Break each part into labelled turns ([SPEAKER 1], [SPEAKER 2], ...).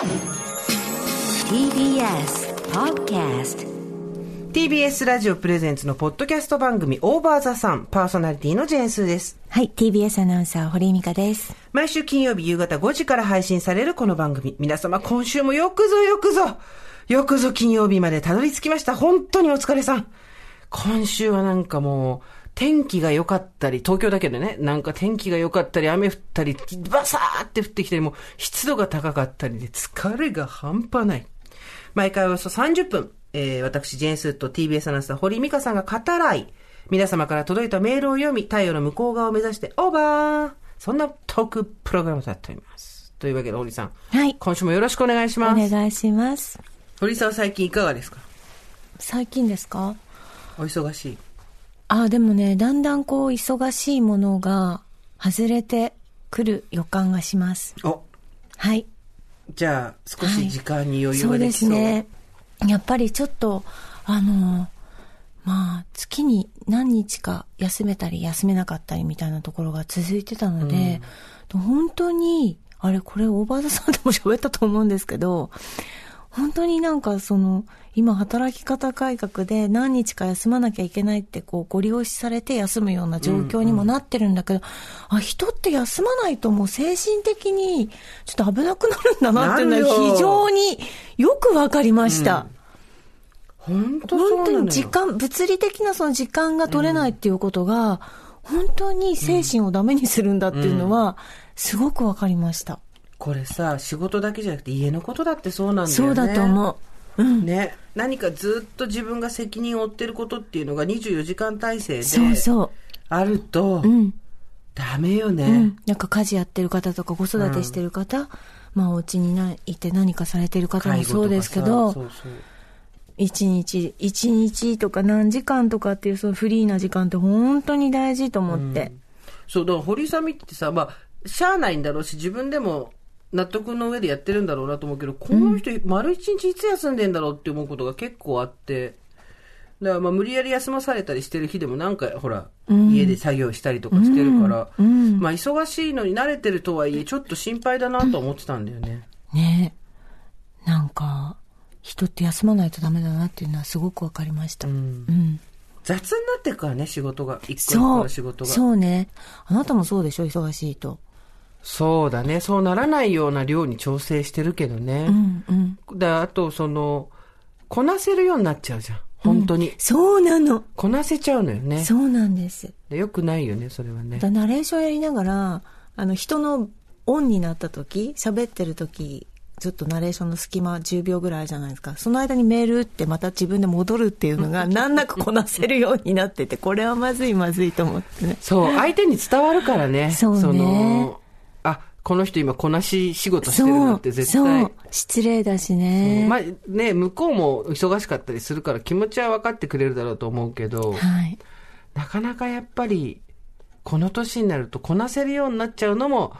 [SPEAKER 1] TBS Podcast
[SPEAKER 2] TBS ラジオプレゼンツのポッドキャスト番組オーバーザさんパーソナリティのジェーンスーです。
[SPEAKER 3] はい、TBS アナウンサー、堀井美香です。
[SPEAKER 2] 毎週金曜日夕方5時から配信されるこの番組。皆様今週もよくぞよくぞ、よくぞ金曜日までたどり着きました。本当にお疲れさん。今週はなんかもう、天気が良かったり、東京だけでね、なんか天気が良かったり、雨降ったり、バサーって降ってきたり、もう湿度が高かったりで疲れが半端ない。毎回およそ30分、えー、私、ジェーンスーと TBS アナウンサー、堀井美香さんが語らい、皆様から届いたメールを読み、太陽の向こう側を目指して、オーバーそんなトークプログラムとなっております。というわけで、堀井さん。
[SPEAKER 3] はい
[SPEAKER 2] 今週もよろしくお願いし
[SPEAKER 3] お
[SPEAKER 2] ます。
[SPEAKER 3] 願いします。
[SPEAKER 2] 堀井さんは最近いかがですか？
[SPEAKER 3] 最近ですか？
[SPEAKER 2] お忙しい。
[SPEAKER 3] あ、でもね、だんだんこう、忙しいものが外れてくる予感がします。
[SPEAKER 2] お、
[SPEAKER 3] はい。
[SPEAKER 2] じゃあ、少し時間に余裕
[SPEAKER 3] そうで
[SPEAKER 2] ができそう。
[SPEAKER 3] すね。やっぱりちょっと、あの、まあ、月に何日か休めたり休めなかったりみたいなところが続いてたので、本当に、あれ、これオーバーザさんでも喋ったと思うんですけど、本当になんかその、今働き方改革で何日か休まなきゃいけないってこう、ご利用しされて休むような状況にもなってるんだけど、あ、人って休まないともう精神的にちょっと危なくなるんだなっていうのは非常によくわかりました。
[SPEAKER 2] 本当そうなのよ
[SPEAKER 3] 本当に時間、物理的なその時間が取れないっていうことが、本当に精神をダメにするんだっていうのは、すごくわかりました。
[SPEAKER 2] これさ、仕事だけじゃなくて家のことだってそうなんだよね。
[SPEAKER 3] そうだと思う。うん。
[SPEAKER 2] ね、何かずっと自分が責任を負ってることっていうのが24時間体制であると
[SPEAKER 3] う。うん。
[SPEAKER 2] ダメよね。
[SPEAKER 3] うん。なんか家事やってる方とか子育てしてる方、まあお家にないて何かされてる方もそうですけど、一日、一日とか何時間とかっていうそのフリーな時間って本当に大事と思って。
[SPEAKER 2] そう、だから堀井さん見ててさ、まあ、しゃあないんだろうし、自分でも納得の上でやってるんだろうなと思うけど、この人、丸一日いつ休んでんだろうって思うことが結構あって、だからまあ無理やり休まされたりしてる日でもなんかほら、家で作業したりとかしてるから、まあ忙しいのに慣れてるとはいえ、ちょっと心配だなと思ってたんだよね。
[SPEAKER 3] ねえ。なんか、人って休まないとダメだなっていうのはすごくわかりました。うん。
[SPEAKER 2] 雑になってくからね、仕事が。一個一個。の仕事が。
[SPEAKER 3] そうね。あなたもそうでしょ？忙しいと。
[SPEAKER 2] そうだね。そうならないような量に調整してるけどね。
[SPEAKER 3] うんうん。
[SPEAKER 2] で、あと、その、こなせるようになっちゃうじゃん。本当に。
[SPEAKER 3] そうなの。
[SPEAKER 2] こなせちゃうのよね。
[SPEAKER 3] そうなんです。
[SPEAKER 2] でよくないよね、それはね。
[SPEAKER 3] だナレーションやりながら、あの、人のオンになった時、喋ってる時、ちょっとナレーションの隙間10秒ぐらいじゃないですか。その間にメール打ってまた自分で戻るっていうのが 難なくこなせるようになってて、これはまずいまずいと思ってね。
[SPEAKER 2] そう、相手に伝わるからね。
[SPEAKER 3] そうね
[SPEAKER 2] の、あ、この人今こなし仕事してるなって絶
[SPEAKER 3] そ
[SPEAKER 2] 対
[SPEAKER 3] う。。失礼だしね。
[SPEAKER 2] まあね、向こうも忙しかったりするから気持ちは分かってくれるだろうと思うけど、
[SPEAKER 3] はい。
[SPEAKER 2] なかなかやっぱり、この年になるとこなせるようになっちゃうのも、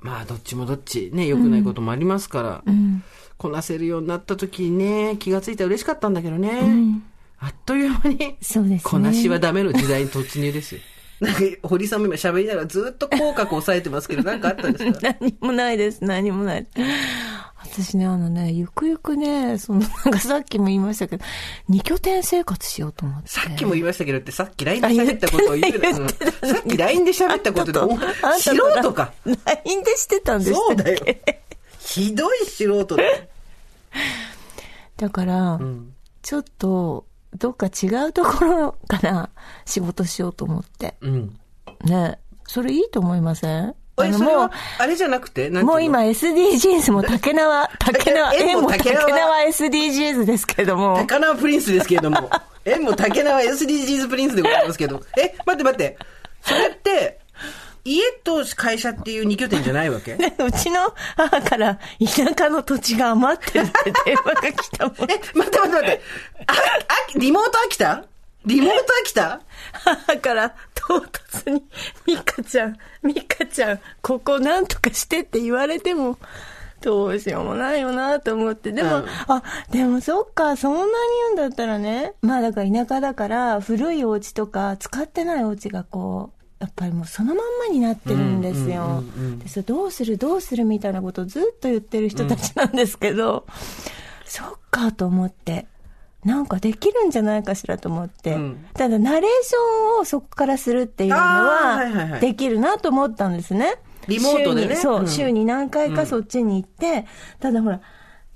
[SPEAKER 2] まあどっちもどっちね、良くないこともありますから、
[SPEAKER 3] うん。
[SPEAKER 2] こなせるようになった時にね、気がついたら嬉しかったんだけどね、
[SPEAKER 3] ん
[SPEAKER 2] あっという間に、
[SPEAKER 3] そうですね。
[SPEAKER 2] こなしはダメの時代に突入ですよ。なんか、堀さんも今喋りながらずっと口角抑えてますけど、なんかあったんですか？
[SPEAKER 3] 何もないです、何もない。私ね、あのね、ゆくゆくね、その、なんかさっきも言いましたけど、二拠点生活しようと思って。
[SPEAKER 2] さっきも言いましたけどって、さっき LINE で喋ったことを言うなうんさっき LINE で喋ったことで、素人か。
[SPEAKER 3] LINE でしてたんです
[SPEAKER 2] そうだよ。ひどい素人だよ。
[SPEAKER 3] だから、
[SPEAKER 2] ん
[SPEAKER 3] ちょっと、どっか違うところから仕事しようと思って。
[SPEAKER 2] うん。
[SPEAKER 3] ね。それいいと思いません？あ
[SPEAKER 2] え、
[SPEAKER 3] の、も
[SPEAKER 2] それは、あれじゃなくて？
[SPEAKER 3] もう今 SDGs も竹縄、竹縄、
[SPEAKER 2] え
[SPEAKER 3] 縁も竹
[SPEAKER 2] 縄
[SPEAKER 3] 縄 SDGs ですけども。
[SPEAKER 2] 高輪プリンスですけれども。え、もう竹縄 SDGs プリンスでございますけど。え、待って待って。それって、家と会社っていう二拠点じゃないわけ？
[SPEAKER 3] ね、うちの母から田舎の土地が余ってるって電話が来たもん。
[SPEAKER 2] え、待って待って待って。あ、あ、リモート飽きた？リモート飽きた？
[SPEAKER 3] 母から唐突に、ミカちゃん、ミカちゃん、ここなんとかしてって言われても、どうしようもないよなと思って。でも、
[SPEAKER 2] うん
[SPEAKER 3] あ、でもそっか、そんなに言うんだったらね、まあだから田舎だから、古いお家とか、使ってないお家がこう、やっぱりもうそのまんまになってるんですよ。
[SPEAKER 2] うんうんうんうん。
[SPEAKER 3] でそれどうするどうするみたいなことをずっと言ってる人たちなんですけど、そっかと思って。なんかできるんじゃないかしらと思って。
[SPEAKER 2] うん。
[SPEAKER 3] ただ、ナレーションをそこからするっていうの
[SPEAKER 2] はいはいは
[SPEAKER 3] は、
[SPEAKER 2] い。
[SPEAKER 3] できるなと思ったんですね。
[SPEAKER 2] リモートでね。
[SPEAKER 3] 週にそう、
[SPEAKER 2] うん。
[SPEAKER 3] 週に何回かそっちに行って、ただほら、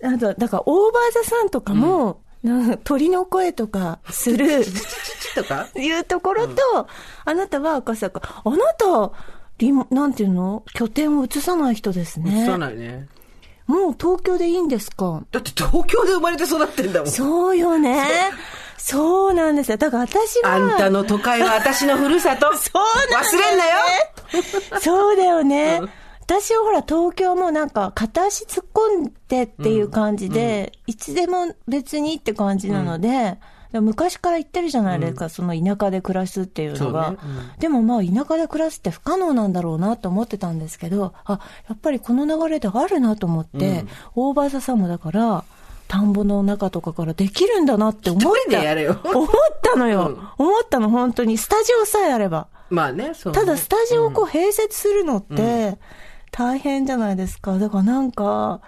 [SPEAKER 3] あと、だから、オーバーザさんとかも、鳥の声とかする、
[SPEAKER 2] とか
[SPEAKER 3] いうところと、あなたは赤坂、あなた、リ、なんていうの拠点を移さない人ですね。
[SPEAKER 2] そうないね。
[SPEAKER 3] もう東京でいいんですか
[SPEAKER 2] だって東京で生まれて育ってんだもん。
[SPEAKER 3] そうよね。そうなんですよ。だから私は。
[SPEAKER 2] あんたの都会は私のふるさと。
[SPEAKER 3] そうなんだ
[SPEAKER 2] 忘れんなよ
[SPEAKER 3] そうだよね。
[SPEAKER 2] うん
[SPEAKER 3] 私はほら、東京もなんか、片足突っ込んでっていう感じで、いつでも別にって感じなので、昔から言ってるじゃないですか、その田舎で暮らすっていうのが。
[SPEAKER 2] ねうん
[SPEAKER 3] でもまあ、田舎で暮らすって不可能なんだろうなと思ってたんですけど、あ、やっぱりこの流れであるなと思って、オーバーザさんもだから、田んぼの中とかからできるんだなって思った。思ったのよ。
[SPEAKER 2] うん
[SPEAKER 3] 思ったの、本当に。スタジオさえあれば。
[SPEAKER 2] まあね、そうね。
[SPEAKER 3] ただスタジオをこう併設するのって大変じゃないですか。だからなんか、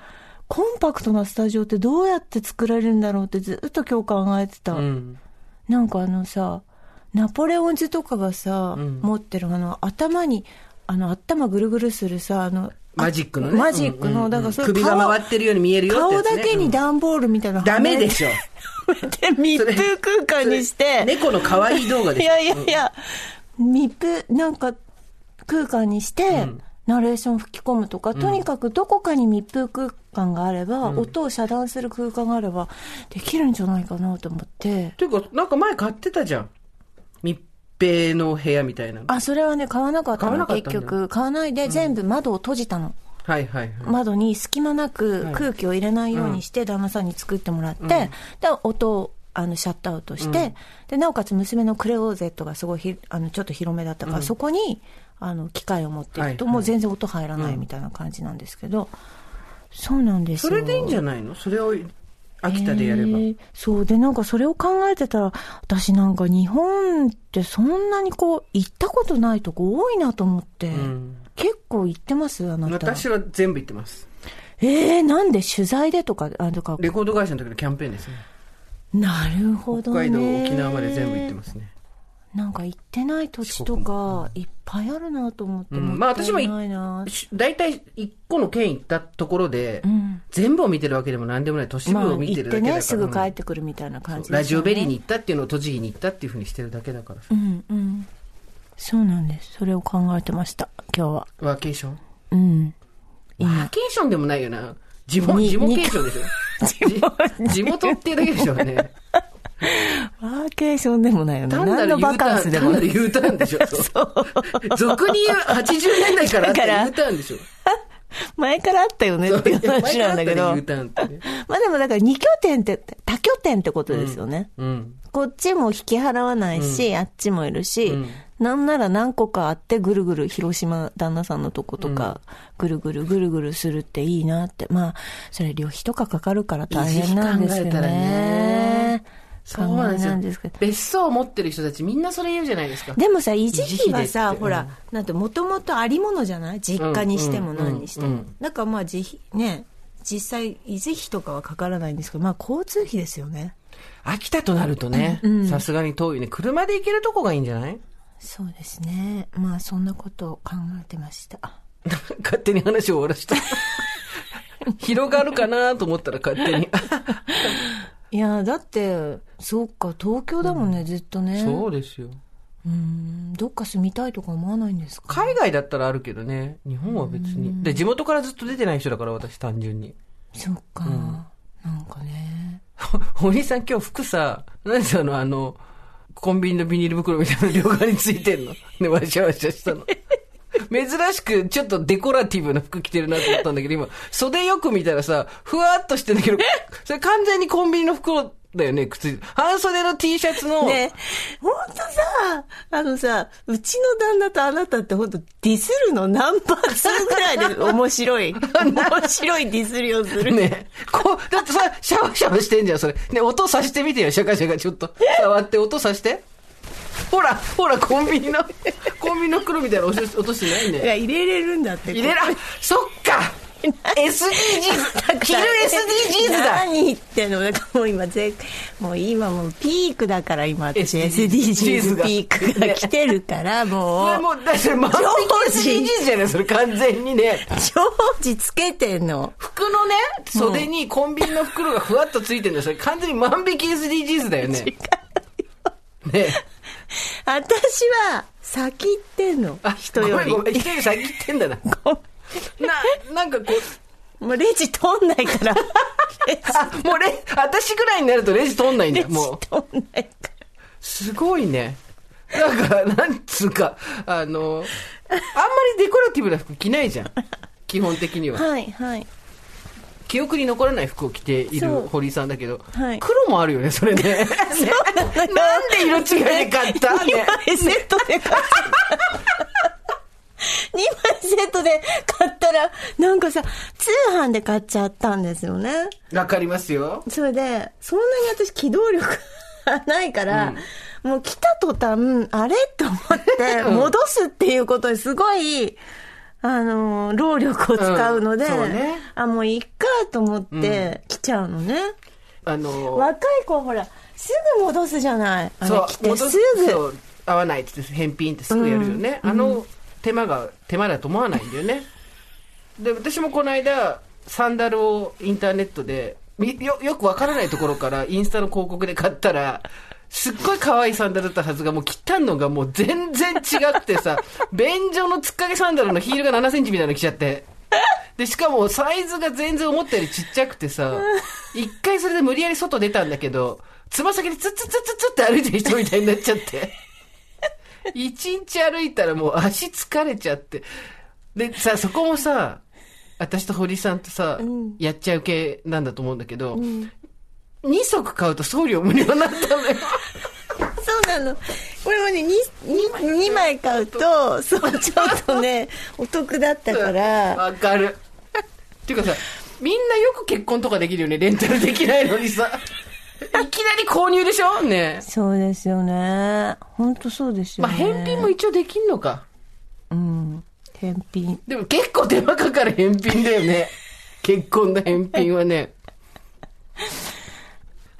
[SPEAKER 3] コンパクトなスタジオってどうやって作られるんだろうってずっと今日考えてた。
[SPEAKER 2] うん。
[SPEAKER 3] なんかあのさ、ナポレオンズとかがさ、
[SPEAKER 2] ん
[SPEAKER 3] 持ってるあの頭に、あの頭ぐるぐるするさ、あの、
[SPEAKER 2] マジックのね。
[SPEAKER 3] マジックの、
[SPEAKER 2] うんうんうん
[SPEAKER 3] だからそれ
[SPEAKER 2] 首が
[SPEAKER 3] 顔
[SPEAKER 2] 回ってるように見えるよって
[SPEAKER 3] 顔だけに段ボールみたいなの
[SPEAKER 2] ダメでしょ。
[SPEAKER 3] で、密封空間にして。
[SPEAKER 2] 猫の可愛い動画でしょ。
[SPEAKER 3] いやいやいや、密封、なんか空間にして、ナレーション吹き込むとか、とにかくどこかに密封空間があれば、音を遮断する空間があれば、できるんじゃないかなと思って。
[SPEAKER 2] ていうか、なんか前買ってたじゃん。密閉の部屋みたいなの。
[SPEAKER 3] あ、それはね、買わなかったの、結局。買わないで全部窓を閉じたの。
[SPEAKER 2] はいはいはい。
[SPEAKER 3] 窓に隙間なく空気を入れないようにして、旦那さんに作ってもらって、で、音を、あの、シャットアウトして、で、なおかつ娘のクローゼットがすごいひ、あの、ちょっと広めだったから、そこに、あの、機械を持っていくと、
[SPEAKER 2] はいはい
[SPEAKER 3] もう全然音入らないみたいな感じなんですけど、そうなんですよ。
[SPEAKER 2] それでいいんじゃないの？それを秋田でやれば。
[SPEAKER 3] へーそう。で、なんかそれを考えてたら、私なんか日本ってそんなにこう、行ったことないとこ多いなと思って。
[SPEAKER 2] ん
[SPEAKER 3] 結構行ってますあなた。
[SPEAKER 2] 私は全部行ってます。
[SPEAKER 3] えー、なんで取材でとか、あとか、
[SPEAKER 2] レコード会社の時のキャンペーンですね。
[SPEAKER 3] なるほどね。
[SPEAKER 2] 北海道、沖縄まで全部行ってますね。
[SPEAKER 3] なんか行ってない土地とか、いっぱいあるなと思って。
[SPEAKER 2] うんまあ私もい
[SPEAKER 3] ないな
[SPEAKER 2] し大体一個の県行ったところで、
[SPEAKER 3] ん
[SPEAKER 2] 全部を見てるわけでも何でもない都市部
[SPEAKER 3] まあ、
[SPEAKER 2] を見てるだけだから、
[SPEAKER 3] すぐ帰
[SPEAKER 2] うん
[SPEAKER 3] ってくるみたいな感じ。
[SPEAKER 2] ラジオベリーに行ったっていうのを栃木に行ったっていうふうにしてるだけだからさ、
[SPEAKER 3] うんうん。そうなんです。それを考えてました、今日は。
[SPEAKER 2] ワーケーション？
[SPEAKER 3] うん。
[SPEAKER 2] ワーケーションでもないよな地元
[SPEAKER 3] に
[SPEAKER 2] 地元ケーションでしょ 地地元っていうだけでしょうね
[SPEAKER 3] ワーケーションでもないよね。
[SPEAKER 2] 単なる U
[SPEAKER 3] バカンスでもない。
[SPEAKER 2] 単なる U ターンでしょ俗に言う80年代からあった
[SPEAKER 3] だから
[SPEAKER 2] U ターンでしょ
[SPEAKER 3] 前からあったよねっていう話なんだけど。
[SPEAKER 2] ね
[SPEAKER 3] まあでもだから二拠点って、多拠点ってことですよね。
[SPEAKER 2] うん
[SPEAKER 3] こっちも引き払わないし、あっちもいるし、
[SPEAKER 2] うん
[SPEAKER 3] なんなら何個かあってぐるぐる広島旦那さんのとことか、ぐるぐるぐるぐるするっていいなって。まあ、それ旅費とかかかるから大変なんですよね。
[SPEAKER 2] そうなんです
[SPEAKER 3] けど。
[SPEAKER 2] 別荘を持ってる人たちみんなそれ言うじゃないですか。
[SPEAKER 3] でもさ、維持費はさ、ほら、なんて、もともとありものじゃない？実家にしても
[SPEAKER 2] うん
[SPEAKER 3] 何にしても。
[SPEAKER 2] うんうん
[SPEAKER 3] だからまあ、自費、ね、実際、維持費とかはかからないんですけど、まあ、交通費ですよね。
[SPEAKER 2] 秋田となるとね
[SPEAKER 3] うん。
[SPEAKER 2] さすがに遠いね。車で行けるとこがいいんじゃない？
[SPEAKER 3] そうですね。まあ、そんなことを考えてました。
[SPEAKER 2] 勝手に話を終わらした 広がるかなと思ったら勝手に
[SPEAKER 3] いや、だって、そうか、東京だもんね、ずっとね。
[SPEAKER 2] そうですよ。
[SPEAKER 3] うん、どっか住みたいとか思わないんですか？
[SPEAKER 2] 海外だったらあるけどね。日本は別に。で地元からずっと出てない人だから私単純に。
[SPEAKER 3] そうか、なんかね。
[SPEAKER 2] お兄さん今日服さ何であのあのコンビニのビニール袋みたいな両側についてんの。ねわしゃわしゃしたの珍しくちょっとデコラティブな服着てるなと思ったんだけど今袖よく見たらさふわっとしてんだけど それ完全にコンビニの袋だよね靴半袖の T シャツの、
[SPEAKER 3] ねほんとさ、あのさ、うちの旦那とあなたってほんとディスるの何パーツぐらいで面白い。面白いディスりをする。
[SPEAKER 2] ねこう、だってさ、シャワシャワしてんじゃん、それ。ね、音さしてみてよ、シャカシャカ、ちょっと。触って音さして。ほら、ほら、コンビニの、コンビニの袋みたいなの落とし落としてないね。
[SPEAKER 3] いや、入れれるんだって。
[SPEAKER 2] 入れら、そっか !SDGs! 着る SDGs だ
[SPEAKER 3] 何言ってんのだからもう今ぜ、もう今もうピークだから今私
[SPEAKER 2] SDGs
[SPEAKER 3] ピークが来てるからもう、
[SPEAKER 2] もう、だって万引き SDGs じゃないそれ完全にね。
[SPEAKER 3] 常時つけてんの。
[SPEAKER 2] 服のね、袖にコンビニの袋がふわっとついてるんだよ。それ完全に万引き SDGs だよね。ね
[SPEAKER 3] 私は先行ってんの。人より。
[SPEAKER 2] ごめんごめん。人より先行ってんだな。な、なんかこう、
[SPEAKER 3] もうレジ通んないから。
[SPEAKER 2] あ、もうレ、私ぐらいになるとレジ通んないんだよ、もう。
[SPEAKER 3] 通んないから。
[SPEAKER 2] すごいね。なんか、なんつうか、あの、あんまりデコラティブな服着ないじゃん。基本的には。
[SPEAKER 3] はいはい。
[SPEAKER 2] 記憶に残らない服を着ている堀井さんだけど、
[SPEAKER 3] はい
[SPEAKER 2] 黒もあるよね、それね。ねなんで色違いで買った
[SPEAKER 3] ？2
[SPEAKER 2] ね。
[SPEAKER 3] 枚セットで買った。2枚セットで買ったら、なんかさ、通販で買っちゃったんですよね。
[SPEAKER 2] わかりますよ。
[SPEAKER 3] それで、そんなに私機動力がないから、もう来た途端、あれ？と思って、
[SPEAKER 2] うん
[SPEAKER 3] 戻すっていうことにすごい、あの、労力を使うので、
[SPEAKER 2] うんね
[SPEAKER 3] あ、もういっかと思って来ちゃうのね。
[SPEAKER 2] あの、
[SPEAKER 3] 若い子ほら、すぐ戻すじゃない？あ
[SPEAKER 2] う
[SPEAKER 3] 来、て
[SPEAKER 2] 戻
[SPEAKER 3] すぐ。
[SPEAKER 2] 合わないって返品ってすぐやるよね。あの手間が手間だと思わないんだよね。で、私もこの間、サンダルをインターネットで、みよ、よくわからないところからインスタの広告で買ったら、すっごい可愛いサンダルだったはずが、もう切ったのがもう全然違くてさ、便所の突っかけサンダルのヒールが7センチみたいなの着ちゃって。で、しかもサイズが全然思ったよりちっちゃくてさ、一回それで無理やり外出たんだけど、つま先でツッツッツッツッツッって歩いてる人みたいになっちゃって。一日歩いたらもう足疲れちゃって。で、さ、そこもさ、私と堀さんとさ、やっちゃう系なんだと思うんだけど、2足買うと送料無料になったのよ。
[SPEAKER 3] そうなの。これもね、2, 2枚買うと、そう、ちょっとね、お得だったから、
[SPEAKER 2] わかる。っていうかさ、みんなよく結婚とかできるよね、レンタルできないのにさ。いきなり購入でしょ？ね
[SPEAKER 3] そうですよね。本当そうですよ
[SPEAKER 2] まあ、
[SPEAKER 3] ね。
[SPEAKER 2] 返品も一応できんのか。
[SPEAKER 3] うん。返品。
[SPEAKER 2] でも結構手間かかる返品だよね。結婚の返品はね。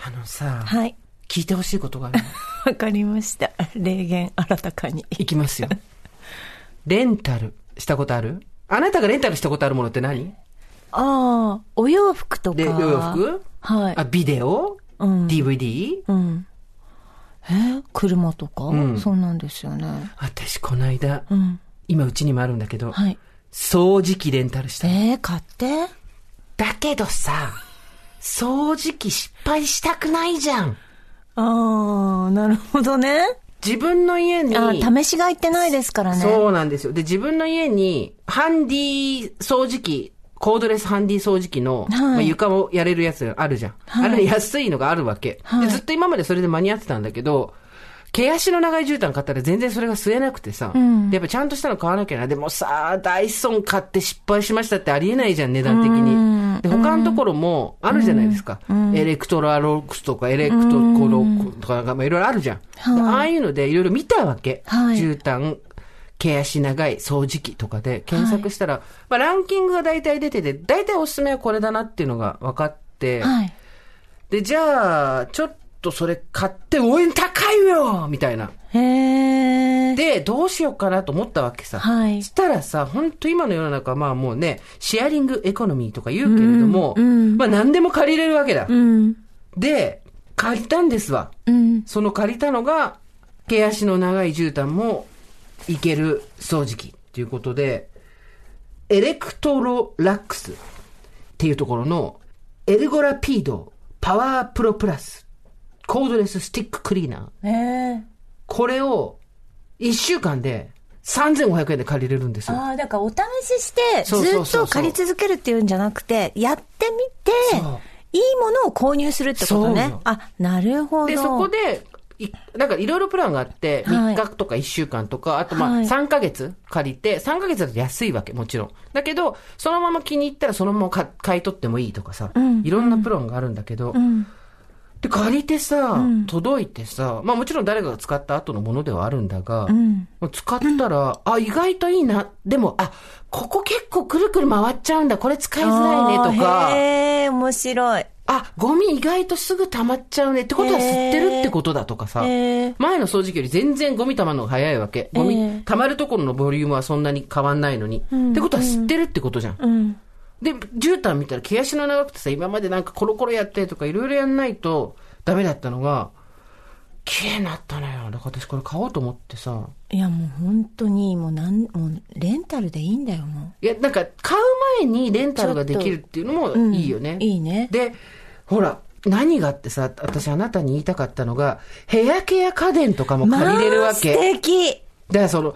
[SPEAKER 2] あのさ、
[SPEAKER 3] はい。
[SPEAKER 2] 聞いてほしいことがあるの。
[SPEAKER 3] わかりました。霊言新たかに。
[SPEAKER 2] いきますよ。レンタルしたことある？あなたがレンタルしたことあるものって何？
[SPEAKER 3] ああ、お洋服とか。
[SPEAKER 2] で、お洋服？
[SPEAKER 3] はい。
[SPEAKER 2] あ、ビデオ、
[SPEAKER 3] うん
[SPEAKER 2] ?DVD?
[SPEAKER 3] うん。え車とか、
[SPEAKER 2] ん
[SPEAKER 3] そうなんですよね。
[SPEAKER 2] 私、この間、
[SPEAKER 3] うん。
[SPEAKER 2] 今うちにもあるんだけど、
[SPEAKER 3] はい。
[SPEAKER 2] 掃除機レンタルした。
[SPEAKER 3] えー、買って
[SPEAKER 2] だけどさ、掃除機失敗したくないじゃん。
[SPEAKER 3] ああ、なるほどね。
[SPEAKER 2] 自分の家に、
[SPEAKER 3] あー試しがいってないですからね。
[SPEAKER 2] そうなんですよ。で、自分の家に、ハンディ掃除機、コードレスハンディ掃除機の、まあ、床をやれるやつがあるじゃん。あれ安いのがあるわけ、
[SPEAKER 3] はい
[SPEAKER 2] で。ずっと今までそれで間に合ってたんだけど、毛足の長い絨毯買ったら全然それが吸えなくてさ、
[SPEAKER 3] ん
[SPEAKER 2] でやっぱちゃんとしたの買わなきゃな。でもさ、ダイソン買って失敗しましたってありえないじゃん、値段的に。で、他のところもあるじゃないですか。エレクトロラックスとかエレクトロラックスとかがまあいろいろあるじゃん。でああいうのでいろいろ見たわけ。
[SPEAKER 3] はい
[SPEAKER 2] 絨毯、毛足長い掃除機とかで検索したら、まあランキングが大体出てて、大体おすすめはこれだなっていうのが分かって、
[SPEAKER 3] はい。
[SPEAKER 2] で、じゃあ、ちょっとそれ買って、おい、高いよみたいな。
[SPEAKER 3] へえ。
[SPEAKER 2] で、どうしようかなと思ったわけさ。
[SPEAKER 3] はい
[SPEAKER 2] したらさ、本当今の世の中はまあもうね、シェアリングエコノミーとか言うけれども、
[SPEAKER 3] うんうん
[SPEAKER 2] まあ何でも借りれるわけだ。
[SPEAKER 3] うん。
[SPEAKER 2] で、借りたんですわ。
[SPEAKER 3] うん。
[SPEAKER 2] その借りたのが、毛足の長い絨毯もいける掃除機っていうことで、エレクトロラックスっていうところの、エルゴラピードパワープロプラスコードレススティッククリーナー。
[SPEAKER 3] へえ。
[SPEAKER 2] これを1週間で3500円で借りれるんですよ。
[SPEAKER 3] ああ、だからお試しして、ずっと借り続けるっていうんじゃなくて、やってみていいものを購入するってこと。ねあ、なるほど。
[SPEAKER 2] で、そこで、いなんかいろいろプランがあって、
[SPEAKER 3] はい
[SPEAKER 2] 3日とか1週間とか、あとまあ
[SPEAKER 3] はい
[SPEAKER 2] 3ヶ月借りて、3ヶ月だと安いわけ、もちろん。だけど、そのまま気に入ったらそのまま買い取ってもいいとかさ、
[SPEAKER 3] ん
[SPEAKER 2] いろんなプランがあるんだけど、
[SPEAKER 3] うん。
[SPEAKER 2] で、借りてさ、
[SPEAKER 3] うん
[SPEAKER 2] 届いてさ、まあもちろん誰かが使った後のものではあるんだが、
[SPEAKER 3] うん。
[SPEAKER 2] 使ったら、あ、意外といいな。でも、あ、ここ結構くるくる回っちゃうんだ。これ使いづらいねとか、
[SPEAKER 3] へえ、面白い。
[SPEAKER 2] あ、ゴミ意外とすぐ溜まっちゃうね。ってことは吸ってるってことだとかさ。前の掃除機より全然ゴミ溜まるのが早いわけ。ゴミ、
[SPEAKER 3] ええ
[SPEAKER 2] 溜まるところのボリュームはそんなに変わんないのに。
[SPEAKER 3] ん
[SPEAKER 2] ってことは吸ってるってことじゃん。
[SPEAKER 3] うん。
[SPEAKER 2] で、絨毯見たら毛足の長くてさ、今までなんかコロコロやってとかいろいろやんないとダメだったのが、綺麗になったのよ。だから私これ買おうと思ってさ。
[SPEAKER 3] いや、もう本当に、もうなん、もう、レンタルでいいんだよ、も
[SPEAKER 2] いや、なんか買う前にレンタルができるっていうの
[SPEAKER 3] う。うん
[SPEAKER 2] もいいよね。
[SPEAKER 3] いいね。
[SPEAKER 2] で、ほら、何があってさ、私あなたに言いたかったのが、ヘアケア家電とかも借りれるわけ。
[SPEAKER 3] まあ素敵
[SPEAKER 2] だからその、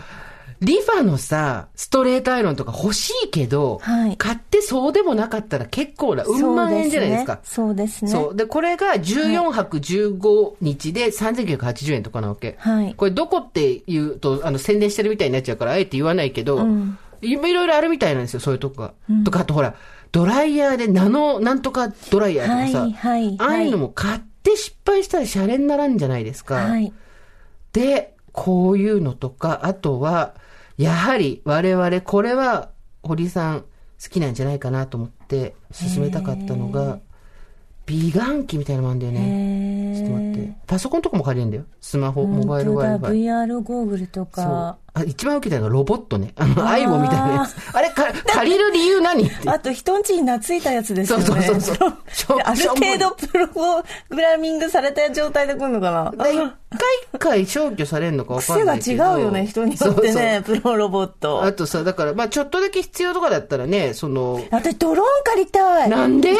[SPEAKER 2] リファのさ、ストレートアイロンとか欲しいけど、
[SPEAKER 3] はい
[SPEAKER 2] 買ってそうでもなかったら結構な、うん万円じゃないですか。
[SPEAKER 3] そうですね。
[SPEAKER 2] そう。で、これが14泊15日で3980円とかなわけ。
[SPEAKER 3] はい
[SPEAKER 2] これどこって言うと、あの、宣伝してるみたいになっちゃうから、あえて言わないけど、
[SPEAKER 3] ん
[SPEAKER 2] いろいろあるみたいなんですよ、そういうとこが。とか、あとほら、ドライヤーでナノ、なんとかドライヤーとかさ、
[SPEAKER 3] はいはい
[SPEAKER 2] ああいうのも買って失敗したらシャレにならんじゃないですか。
[SPEAKER 3] はい。
[SPEAKER 2] で、こういうのとか、あとは、やはり我々、これは堀さん好きなんじゃないかなと思って進めたかったのが、美顔器みたいなのもんだよね。ちょっと待って。パソコンとかも借りるんだよ。スマホ、モバイル Wi-Fi。
[SPEAKER 3] VR ゴーグルと
[SPEAKER 2] そう
[SPEAKER 3] か。。
[SPEAKER 2] あ、一番受けたのがロボットね。あの、アイボみたいなやつ。あれ、か、借りる理由何？
[SPEAKER 3] あと、人んちに懐いたやつですよね。
[SPEAKER 2] そうそうそうそう
[SPEAKER 3] ある程度プログラミングされた状態で来るのかな
[SPEAKER 2] で一回一回消去されるのかわかん
[SPEAKER 3] 癖が
[SPEAKER 2] ないけど。
[SPEAKER 3] 違うよね、人によってね、プロロボッ
[SPEAKER 2] あ
[SPEAKER 3] ト。
[SPEAKER 2] とさ、だから、まあちょっとだけ必要とかだったらね、その、
[SPEAKER 3] 私、ドローン借りたい。
[SPEAKER 2] なんで？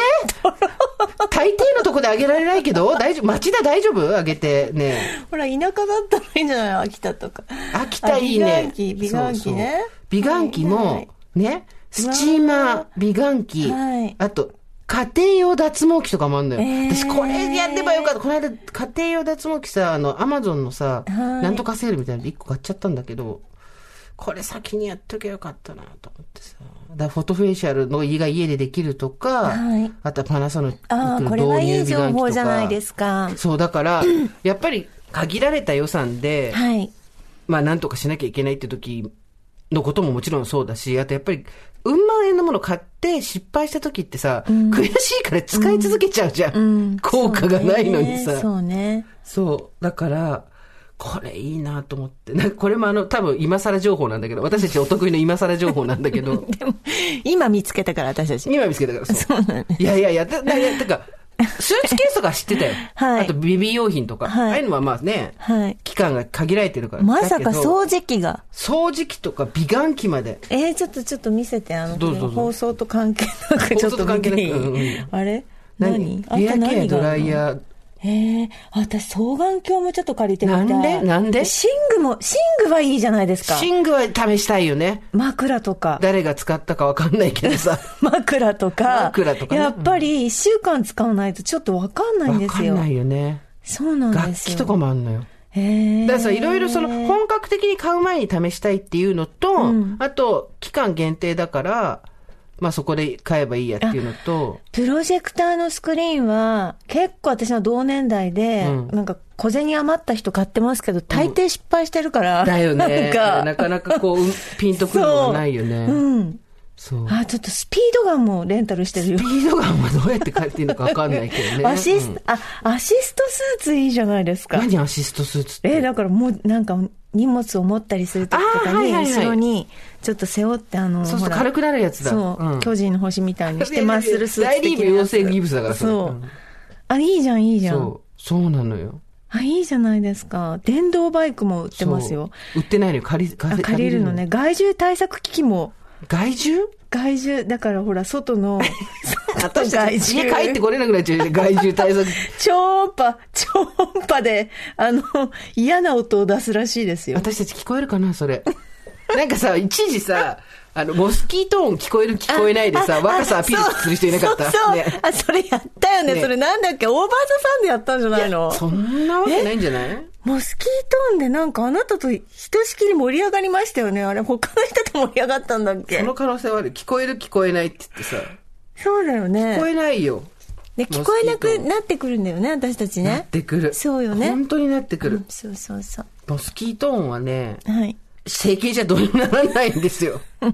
[SPEAKER 2] 大抵のとこであげられないけど、大丈夫？町田大丈夫？あげて、ね。
[SPEAKER 3] ほら、田舎だったらいいんじゃない？秋田とか。
[SPEAKER 2] 秋田いいね。
[SPEAKER 3] あ美顔器、美顔器ね。
[SPEAKER 2] 美顔器
[SPEAKER 3] は
[SPEAKER 2] も
[SPEAKER 3] い、
[SPEAKER 2] ね、スチーマー、美顔器
[SPEAKER 3] はい、
[SPEAKER 2] あと、家庭用脱毛器とかもあるのよ。
[SPEAKER 3] えー
[SPEAKER 2] 私、これやればよかった。この間、家庭用脱毛器さ、あの、アマゾンのさ、
[SPEAKER 3] はい
[SPEAKER 2] なんとかセールみたいなので1個買っちゃったんだけど、これ先にやっときゃよかったなと思ってさ。だフォトフェイシャルの家が家でできるとか、
[SPEAKER 3] はい
[SPEAKER 2] あとはパナソニック
[SPEAKER 3] ああ、
[SPEAKER 2] の
[SPEAKER 3] これはいい。情報じゃないですか。
[SPEAKER 2] そう、だから、やっぱり限られた予算で、
[SPEAKER 3] はい。
[SPEAKER 2] まあなんとかしなきゃいけないって時のことももちろんそうだし、あとやっぱり、うん万円のもの買って失敗した時ってさ、悔しいから使い続けちゃうじゃん。
[SPEAKER 3] うん。
[SPEAKER 2] 効果がないのにさ。
[SPEAKER 3] そうね。そう。
[SPEAKER 2] だから、これいいなと思って。なんかこれもあの、多分今更情報なんだけど、私たちお得意の今更情報なんだけど、
[SPEAKER 3] でも、今見つけたから、私たち。
[SPEAKER 2] 今見つけたからそう。いやいやいや、だ、だ、いや、てか、スーツケースとか知ってたよ。
[SPEAKER 3] はい
[SPEAKER 2] あと、ベビー用品とか。
[SPEAKER 3] はい
[SPEAKER 2] ああいうのはまあね、
[SPEAKER 3] はい。
[SPEAKER 2] 期間が限られてるから。
[SPEAKER 3] まさか掃除機が。
[SPEAKER 2] 掃除機とか美顔器まで。
[SPEAKER 3] えー、ちょっとちょっと見せて、あの、
[SPEAKER 2] どうぞどうぞ
[SPEAKER 3] 放送と関係なくちょっと
[SPEAKER 2] 関係なく
[SPEAKER 3] あれ？何？あ
[SPEAKER 2] ヘアケア、ドライヤー。
[SPEAKER 3] えー、あ私、双眼鏡もちょっと借りてみたい。
[SPEAKER 2] なんで？なんで？
[SPEAKER 3] 寝具も、寝具はいいじゃないですか。
[SPEAKER 2] 寝具は試したいよね。
[SPEAKER 3] 枕とか。
[SPEAKER 2] 誰が使ったかわかんないけどさ。
[SPEAKER 3] 枕とか。
[SPEAKER 2] 枕とかね
[SPEAKER 3] やっぱり一週間使わないとちょっとわかんないんですよ。
[SPEAKER 2] わかんないよね。
[SPEAKER 3] そうなん
[SPEAKER 2] 楽
[SPEAKER 3] ですよ。
[SPEAKER 2] 器とかもあんのよ。
[SPEAKER 3] へー
[SPEAKER 2] だからさ、いろいろその、本格的に買う前に試したいっていうのと、
[SPEAKER 3] うん
[SPEAKER 2] あと、期間限定だから、まあそこで買えばいいやっていうのと、
[SPEAKER 3] プロジェクターのスクリーンは、結構私の同年代で、
[SPEAKER 2] うん
[SPEAKER 3] なんか小銭余った人買ってますけど、大抵失敗してるから。
[SPEAKER 2] だよね。
[SPEAKER 3] なんか、
[SPEAKER 2] なかなかこう、うんピンとくるのがないよね。
[SPEAKER 3] うん。
[SPEAKER 2] そう。
[SPEAKER 3] あ、ちょっとスピードガンもレンタルしてるよ
[SPEAKER 2] ス。ピードガンはどうやって買っていいのかわかんないけどね。
[SPEAKER 3] アシスト、
[SPEAKER 2] うん
[SPEAKER 3] あ、アシストスーツいいじゃないですか。
[SPEAKER 2] 何アシストスーツって？
[SPEAKER 3] えーだからもう、なんか、荷物を持ったりするときとかに、後ろに、ちょっと背負って、あの、
[SPEAKER 2] そうそう、軽くなるやつだ。
[SPEAKER 3] そう、
[SPEAKER 2] ん
[SPEAKER 3] 巨人の星みたいにしてマッスルスーツ
[SPEAKER 2] 大リーグ養成ギブスだからそ
[SPEAKER 3] う。
[SPEAKER 2] ん
[SPEAKER 3] あ、いいじゃん、いいじゃん。
[SPEAKER 2] そう。そうなのよ。
[SPEAKER 3] あ、いいじゃないですか。電動バイクも売ってますよ。
[SPEAKER 2] 売ってないのよ。借り、借
[SPEAKER 3] あ
[SPEAKER 2] り
[SPEAKER 3] 借りるのね。。害獣対策機器も、
[SPEAKER 2] 害獣？
[SPEAKER 3] 害獣、だからほら、外の、外害
[SPEAKER 2] ち家
[SPEAKER 3] 獣。
[SPEAKER 2] 帰ってこれなくなっちゃうよ害獣対策。
[SPEAKER 3] 超音波、超音波で、あの、嫌な音を出すらしいですよ。
[SPEAKER 2] 私たち聞こえるかなそれ。なんかさ、一時さ、あの、モスキート音聞こえる聞こえないでさ、
[SPEAKER 3] あ
[SPEAKER 2] 若さアピールする人いなかった？
[SPEAKER 3] そうそう、
[SPEAKER 2] ね
[SPEAKER 3] あ、それやったよね
[SPEAKER 2] ね
[SPEAKER 3] それなんだっけ？オーバーザさんでやったんじゃないの？
[SPEAKER 2] そんなわけないんじゃない？
[SPEAKER 3] モスキートーンでなんかあなたとひとしきり盛り上がりましたよねあれ他の人と盛り上がったんだっけ？
[SPEAKER 2] その可能性はある。聞こえる聞こえないって言ってさ、
[SPEAKER 3] そうだよね。
[SPEAKER 2] 聞こえないよ。
[SPEAKER 3] で、聞こえなくなってくるんだよね、私たちね。
[SPEAKER 2] なってくる。
[SPEAKER 3] そうよね
[SPEAKER 2] 本当になってくる
[SPEAKER 3] うん。そうそうそう。
[SPEAKER 2] モスキート音はね、
[SPEAKER 3] はい。
[SPEAKER 2] 整形じゃどうにもならないんですよ。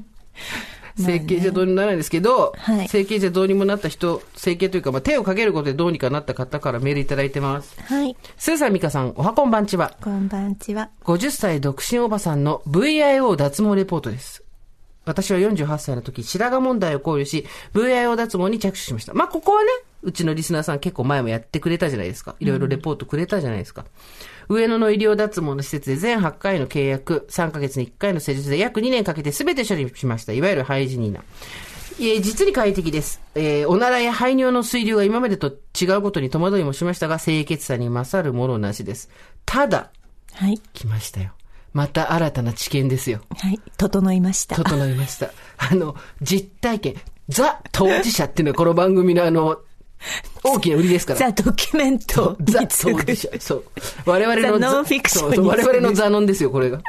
[SPEAKER 2] 整形じゃどうにもならないんですけど、
[SPEAKER 3] はい
[SPEAKER 2] 整形じゃどうにもなった人、整形というか、まあ、手をかけることでどうにかなった方からメールいただいてます。
[SPEAKER 3] はい。
[SPEAKER 2] スーさん、ミカさん、おはこんばんちは。
[SPEAKER 3] こんばんちは。
[SPEAKER 2] 50歳独身おばさんの VIO 脱毛レポートです。私は48歳の時、白髪問題を考慮し、VIO 脱毛に着手しました。まあ、ここはね、うちのリスナーさん結構前もやってくれたじゃないですか。いろいろレポートくれたじゃないですか。上野の医療脱毛の施設で全8回の契約、3ヶ月に1回の施術で約2年かけて全て処理しました。いわゆるハイジニーナ。えー実に快適です。えーおならや排尿の水流が今までと違うことに戸惑いもしましたが、清潔さに勝るものなしです。ただ、
[SPEAKER 3] はい。
[SPEAKER 2] 来ましたよ。また新たな知見ですよ。
[SPEAKER 3] はい。整いました。
[SPEAKER 2] 整いました。あの、実体験、ザ当事者っていうのはこの番組のあの、大きな売りですから。
[SPEAKER 3] ザ・ドキュメント
[SPEAKER 2] ザ
[SPEAKER 3] に次ぐ
[SPEAKER 2] 当事者。そう。我々の
[SPEAKER 3] ザノンフィクションに
[SPEAKER 2] そう我々のザノンですよ、これが。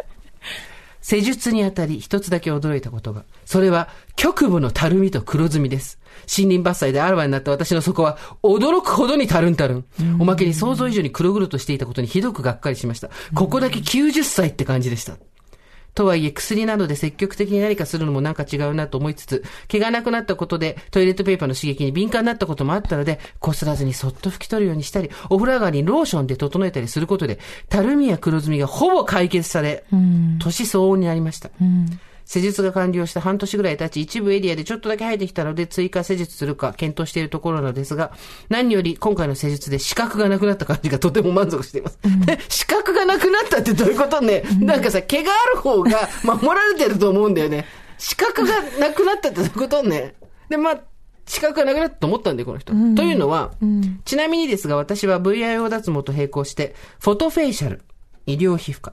[SPEAKER 2] 施術にあたり一つだけ驚いたことが。それは局部のたるみと黒ずみです。森林伐採であらわになった私の底は驚くほどにたるんたるん。おまけに想像以上に黒々としていたことにひどくがっかりしました。ここだけ90歳って感じでした。とはいえ薬などで積極的に何かするのもなんか違うなと思いつつ、毛がなくなったことでトイレットペーパーの刺激に敏感になったこともあったので、こすらずにそっと拭き取るようにしたり、お風呂上がりにローションで整えたりすることで、たるみや黒ずみがほぼ解決され、年相応になりました。施術が完了して半年ぐらい経ち、一部エリアでちょっとだけ生えてきたので、追加施術するか検討しているところなのですが、何より今回の施術で視覚がなくなった感じがとても満足しています。で視覚がなくなったってどういうことね、なんかさ、毛がある方が守られてると思うんだよね。視覚がなくなったってどういうことね？で、まあ、視覚がなくなったと思ったんで、この人。というのは、ちなみにですが、私は VIO 脱毛と並行して、フォトフェイシャル、医療皮膚科、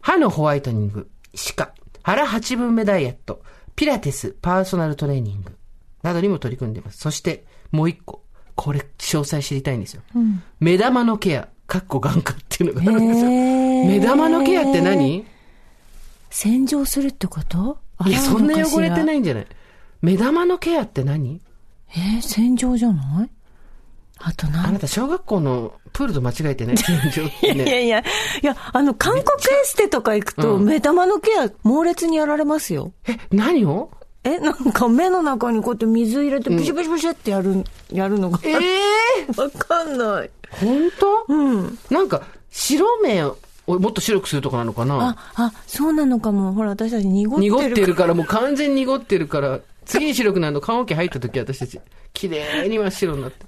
[SPEAKER 2] 歯のホワイトニング、歯科、腹8分目ダイエット、ピラティス、パーソナルトレーニング、などにも取り組んでいます。そして、もう一個。これ、詳細知りたいんですよ。目玉のケア、かっこ眼科っていうのがあるんですよ。目玉のケアって何？
[SPEAKER 3] 洗浄するってこと？
[SPEAKER 2] いや、そんな汚れて
[SPEAKER 3] い。
[SPEAKER 2] ないんじゃない？目玉のケアって何？
[SPEAKER 3] えー、洗浄じゃない？あと
[SPEAKER 2] あ
[SPEAKER 3] 何
[SPEAKER 2] なた小学校のプールと間違えてない？洗浄って
[SPEAKER 3] いやい
[SPEAKER 2] ね。
[SPEAKER 3] や、いや、あの、韓国エステとか行くと、
[SPEAKER 2] うん
[SPEAKER 3] 目玉のケア、猛烈にやられますよ。
[SPEAKER 2] え、何を？
[SPEAKER 3] え、なんか目の中にこうやって水入れて、ブシュブシュブシュってやる、やるのが。
[SPEAKER 2] ええ
[SPEAKER 3] わかんない。
[SPEAKER 2] 本当？
[SPEAKER 3] うん。
[SPEAKER 2] なんか、白目をもっと白くするとかなのかな？
[SPEAKER 3] あ、あ、そうなのかも。ほら、私たち濁ってる
[SPEAKER 2] 濁ってるから、もう完全に濁ってるから、次に白くなるの、棺桶入った時私たち、綺麗に真っ白になって。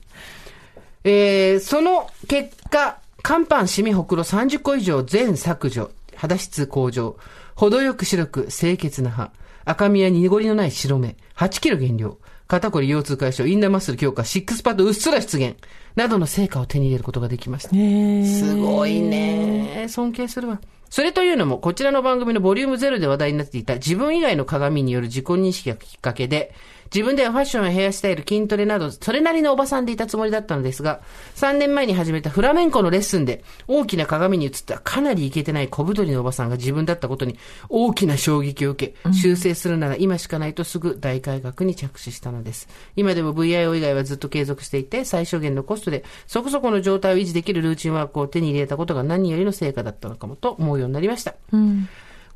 [SPEAKER 2] えー、その結果、乾パン、シミ、ほくろ30個以上全削除、肌質向上、程よく白く清潔な歯、赤みや濁りのない白目、8キロ減量、肩こり腰痛解消、インナーマッスル強化、シックスパッドうっすら出現、などの成果を手に入れることができました。すごいね。尊敬するわ。それというのも、こちらの番組のボリュームゼロで話題になっていた自分以外の鏡による自己認識がきっかけで、自分ではファッションやヘアスタイル、筋トレなど、それなりのおばさんでいたつもりだったのですが、3年前に始めたフラメンコのレッスンで、大きな鏡に映ったかなりイケてない小太りのおばさんが自分だったことに大きな衝撃を受け、修正するなら今しかないとすぐ大改革に着手したのです。今でも VIO 以外はずっと継続していて、最小限のコストで、そこそこの状態を維持できるルーチンワークを手に入れたことが何よりの成果だったのかもと思うようになりました。
[SPEAKER 3] うん。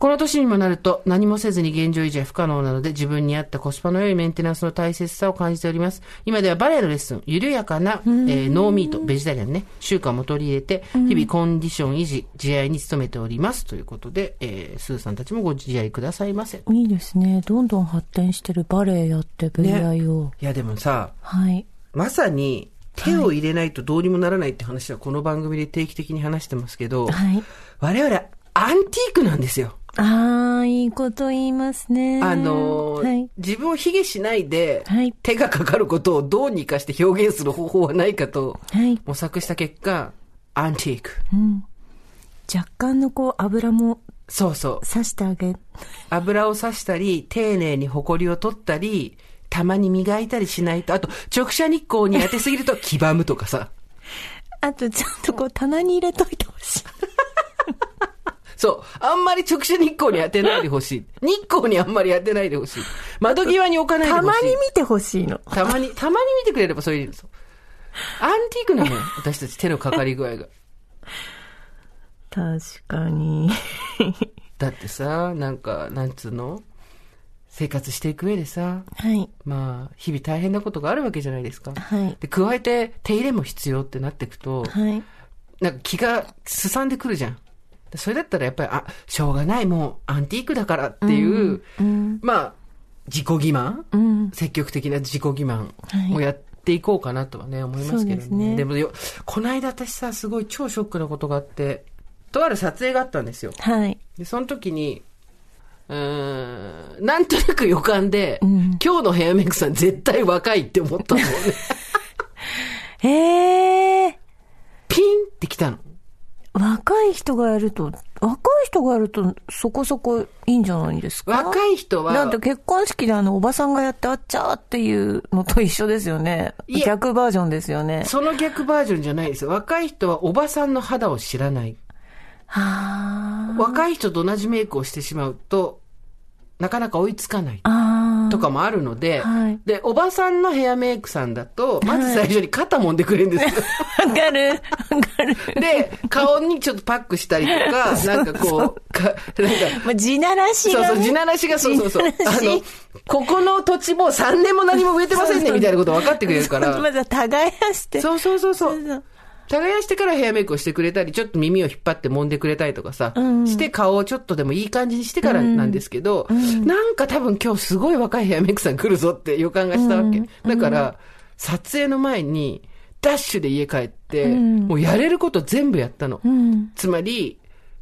[SPEAKER 2] この年にもなると何もせずに現状維持は不可能なので自分に合ったコスパの良いメンテナンスの大切さを感じております。今ではバレエのレッスン、緩やかな、えーノーミート、ベジタリアンね、習慣も取り入れて、日々コンディション維持、自愛に努めております。ということで、えースーさんたちもご自愛くださいませ。
[SPEAKER 3] いいですね。どんどん発展してるバレエやって VIO。
[SPEAKER 2] いやでもさ、
[SPEAKER 3] はい。
[SPEAKER 2] まさに手を入れないとどうにもならないって話はこの番組で定期的に話してますけど、
[SPEAKER 3] はい。
[SPEAKER 2] 我々アンティークなんですよ。
[SPEAKER 3] ああ、いいこと言いますね。
[SPEAKER 2] あのー
[SPEAKER 3] はい。
[SPEAKER 2] 自分を卑下しないで、
[SPEAKER 3] はい
[SPEAKER 2] 手がかかることをどうにかして表現する方法はないかと
[SPEAKER 3] はい。
[SPEAKER 2] 模索した結果、アンティーク。
[SPEAKER 3] うん。若干のこう、油も
[SPEAKER 2] そうそう。
[SPEAKER 3] 刺してあげ、
[SPEAKER 2] 油を刺したり、丁寧に埃を取ったり、たまに磨いたりしないと、あと、直射日光に当てすぎると黄ばむとかさ。
[SPEAKER 3] あとちゃんとこう、棚に入れといてほしい。
[SPEAKER 2] そう。あんまり直射日光に当てないでほしい。日光にあんまり当てないでほしい。窓際に置かないでほしい。
[SPEAKER 3] たまに見てほしいの。
[SPEAKER 2] たまに、たまに見てくれればそれでいいですよ。アンティークなのよ。私たち手のかかり具合が。
[SPEAKER 3] 確かに。
[SPEAKER 2] だってさ、なんか、なんつうの？生活していく上でさ、
[SPEAKER 3] はい。
[SPEAKER 2] まあ、日々大変なことがあるわけじゃないですか。
[SPEAKER 3] はい。
[SPEAKER 2] で、加えて手入れも必要ってなっていくと、
[SPEAKER 3] はい。
[SPEAKER 2] なんか気がすさんでくるじゃん。それだったらやっぱり、あ、しょうがない、もうアンティークだからっていう、
[SPEAKER 3] うん。
[SPEAKER 2] まあ、自己欺瞞
[SPEAKER 3] うん。
[SPEAKER 2] 積極的な自己欺
[SPEAKER 3] は
[SPEAKER 2] 瞞
[SPEAKER 3] い
[SPEAKER 2] をやっていこうかなとはね、思いますけどね。
[SPEAKER 3] ですね
[SPEAKER 2] でもよ、この間私さ、すごい超ショックなことがあって、とある撮影があったんですよ。
[SPEAKER 3] はい。
[SPEAKER 2] で、その時に、うーん、なんとなく予感で、
[SPEAKER 3] うん
[SPEAKER 2] 今日のヘアメイクさん絶対若いって思ったのね。
[SPEAKER 3] ええ
[SPEAKER 2] ピンってきたの。
[SPEAKER 3] 若い人がやると、若い人がやるとそこそこいいんじゃないですか？
[SPEAKER 2] 若い人は、
[SPEAKER 3] だって結婚式であの、おばさんがやってあっちゃーっていうのと一緒ですよね。逆バージョンですよね。
[SPEAKER 2] その逆バージョンじゃないですよ。若い人はおばさんの肌を知らない。
[SPEAKER 3] は
[SPEAKER 2] 若い人と同じメイクをしてしまうと、なかなか追いつかない。
[SPEAKER 3] あ。ああ。
[SPEAKER 2] とかもあるので、
[SPEAKER 3] はい
[SPEAKER 2] で、おばさんのヘアメイクさんだと、まず最初に肩揉んでくれるんですよ。
[SPEAKER 3] わかる。わかる。
[SPEAKER 2] で、顔にちょっとパックしたりとか、なんかこう、か、なんか、
[SPEAKER 3] まあ、地ならしが、ね。
[SPEAKER 2] そうそう、地ならしが、そうそうそう。あの、ここの土地もう3年も何も植えてませんね、みたいなこと分かってくれるから。
[SPEAKER 3] まずは耕して。
[SPEAKER 2] そうそうそうそう
[SPEAKER 3] そうそう。
[SPEAKER 2] 耕してからヘアメイクをしてくれたり、ちょっと耳を引っ張って揉んでくれたりとかさ、
[SPEAKER 3] うん。
[SPEAKER 2] して顔をちょっとでもいい感じにしてからなんですけど、なんか多分今日すごい若いヘアメイクさん来るぞって予感がしたわけ。だから、撮影の前に、ダッシュで家帰って、
[SPEAKER 3] ん。
[SPEAKER 2] もうやれること全部やったの。
[SPEAKER 3] うん。
[SPEAKER 2] つまり、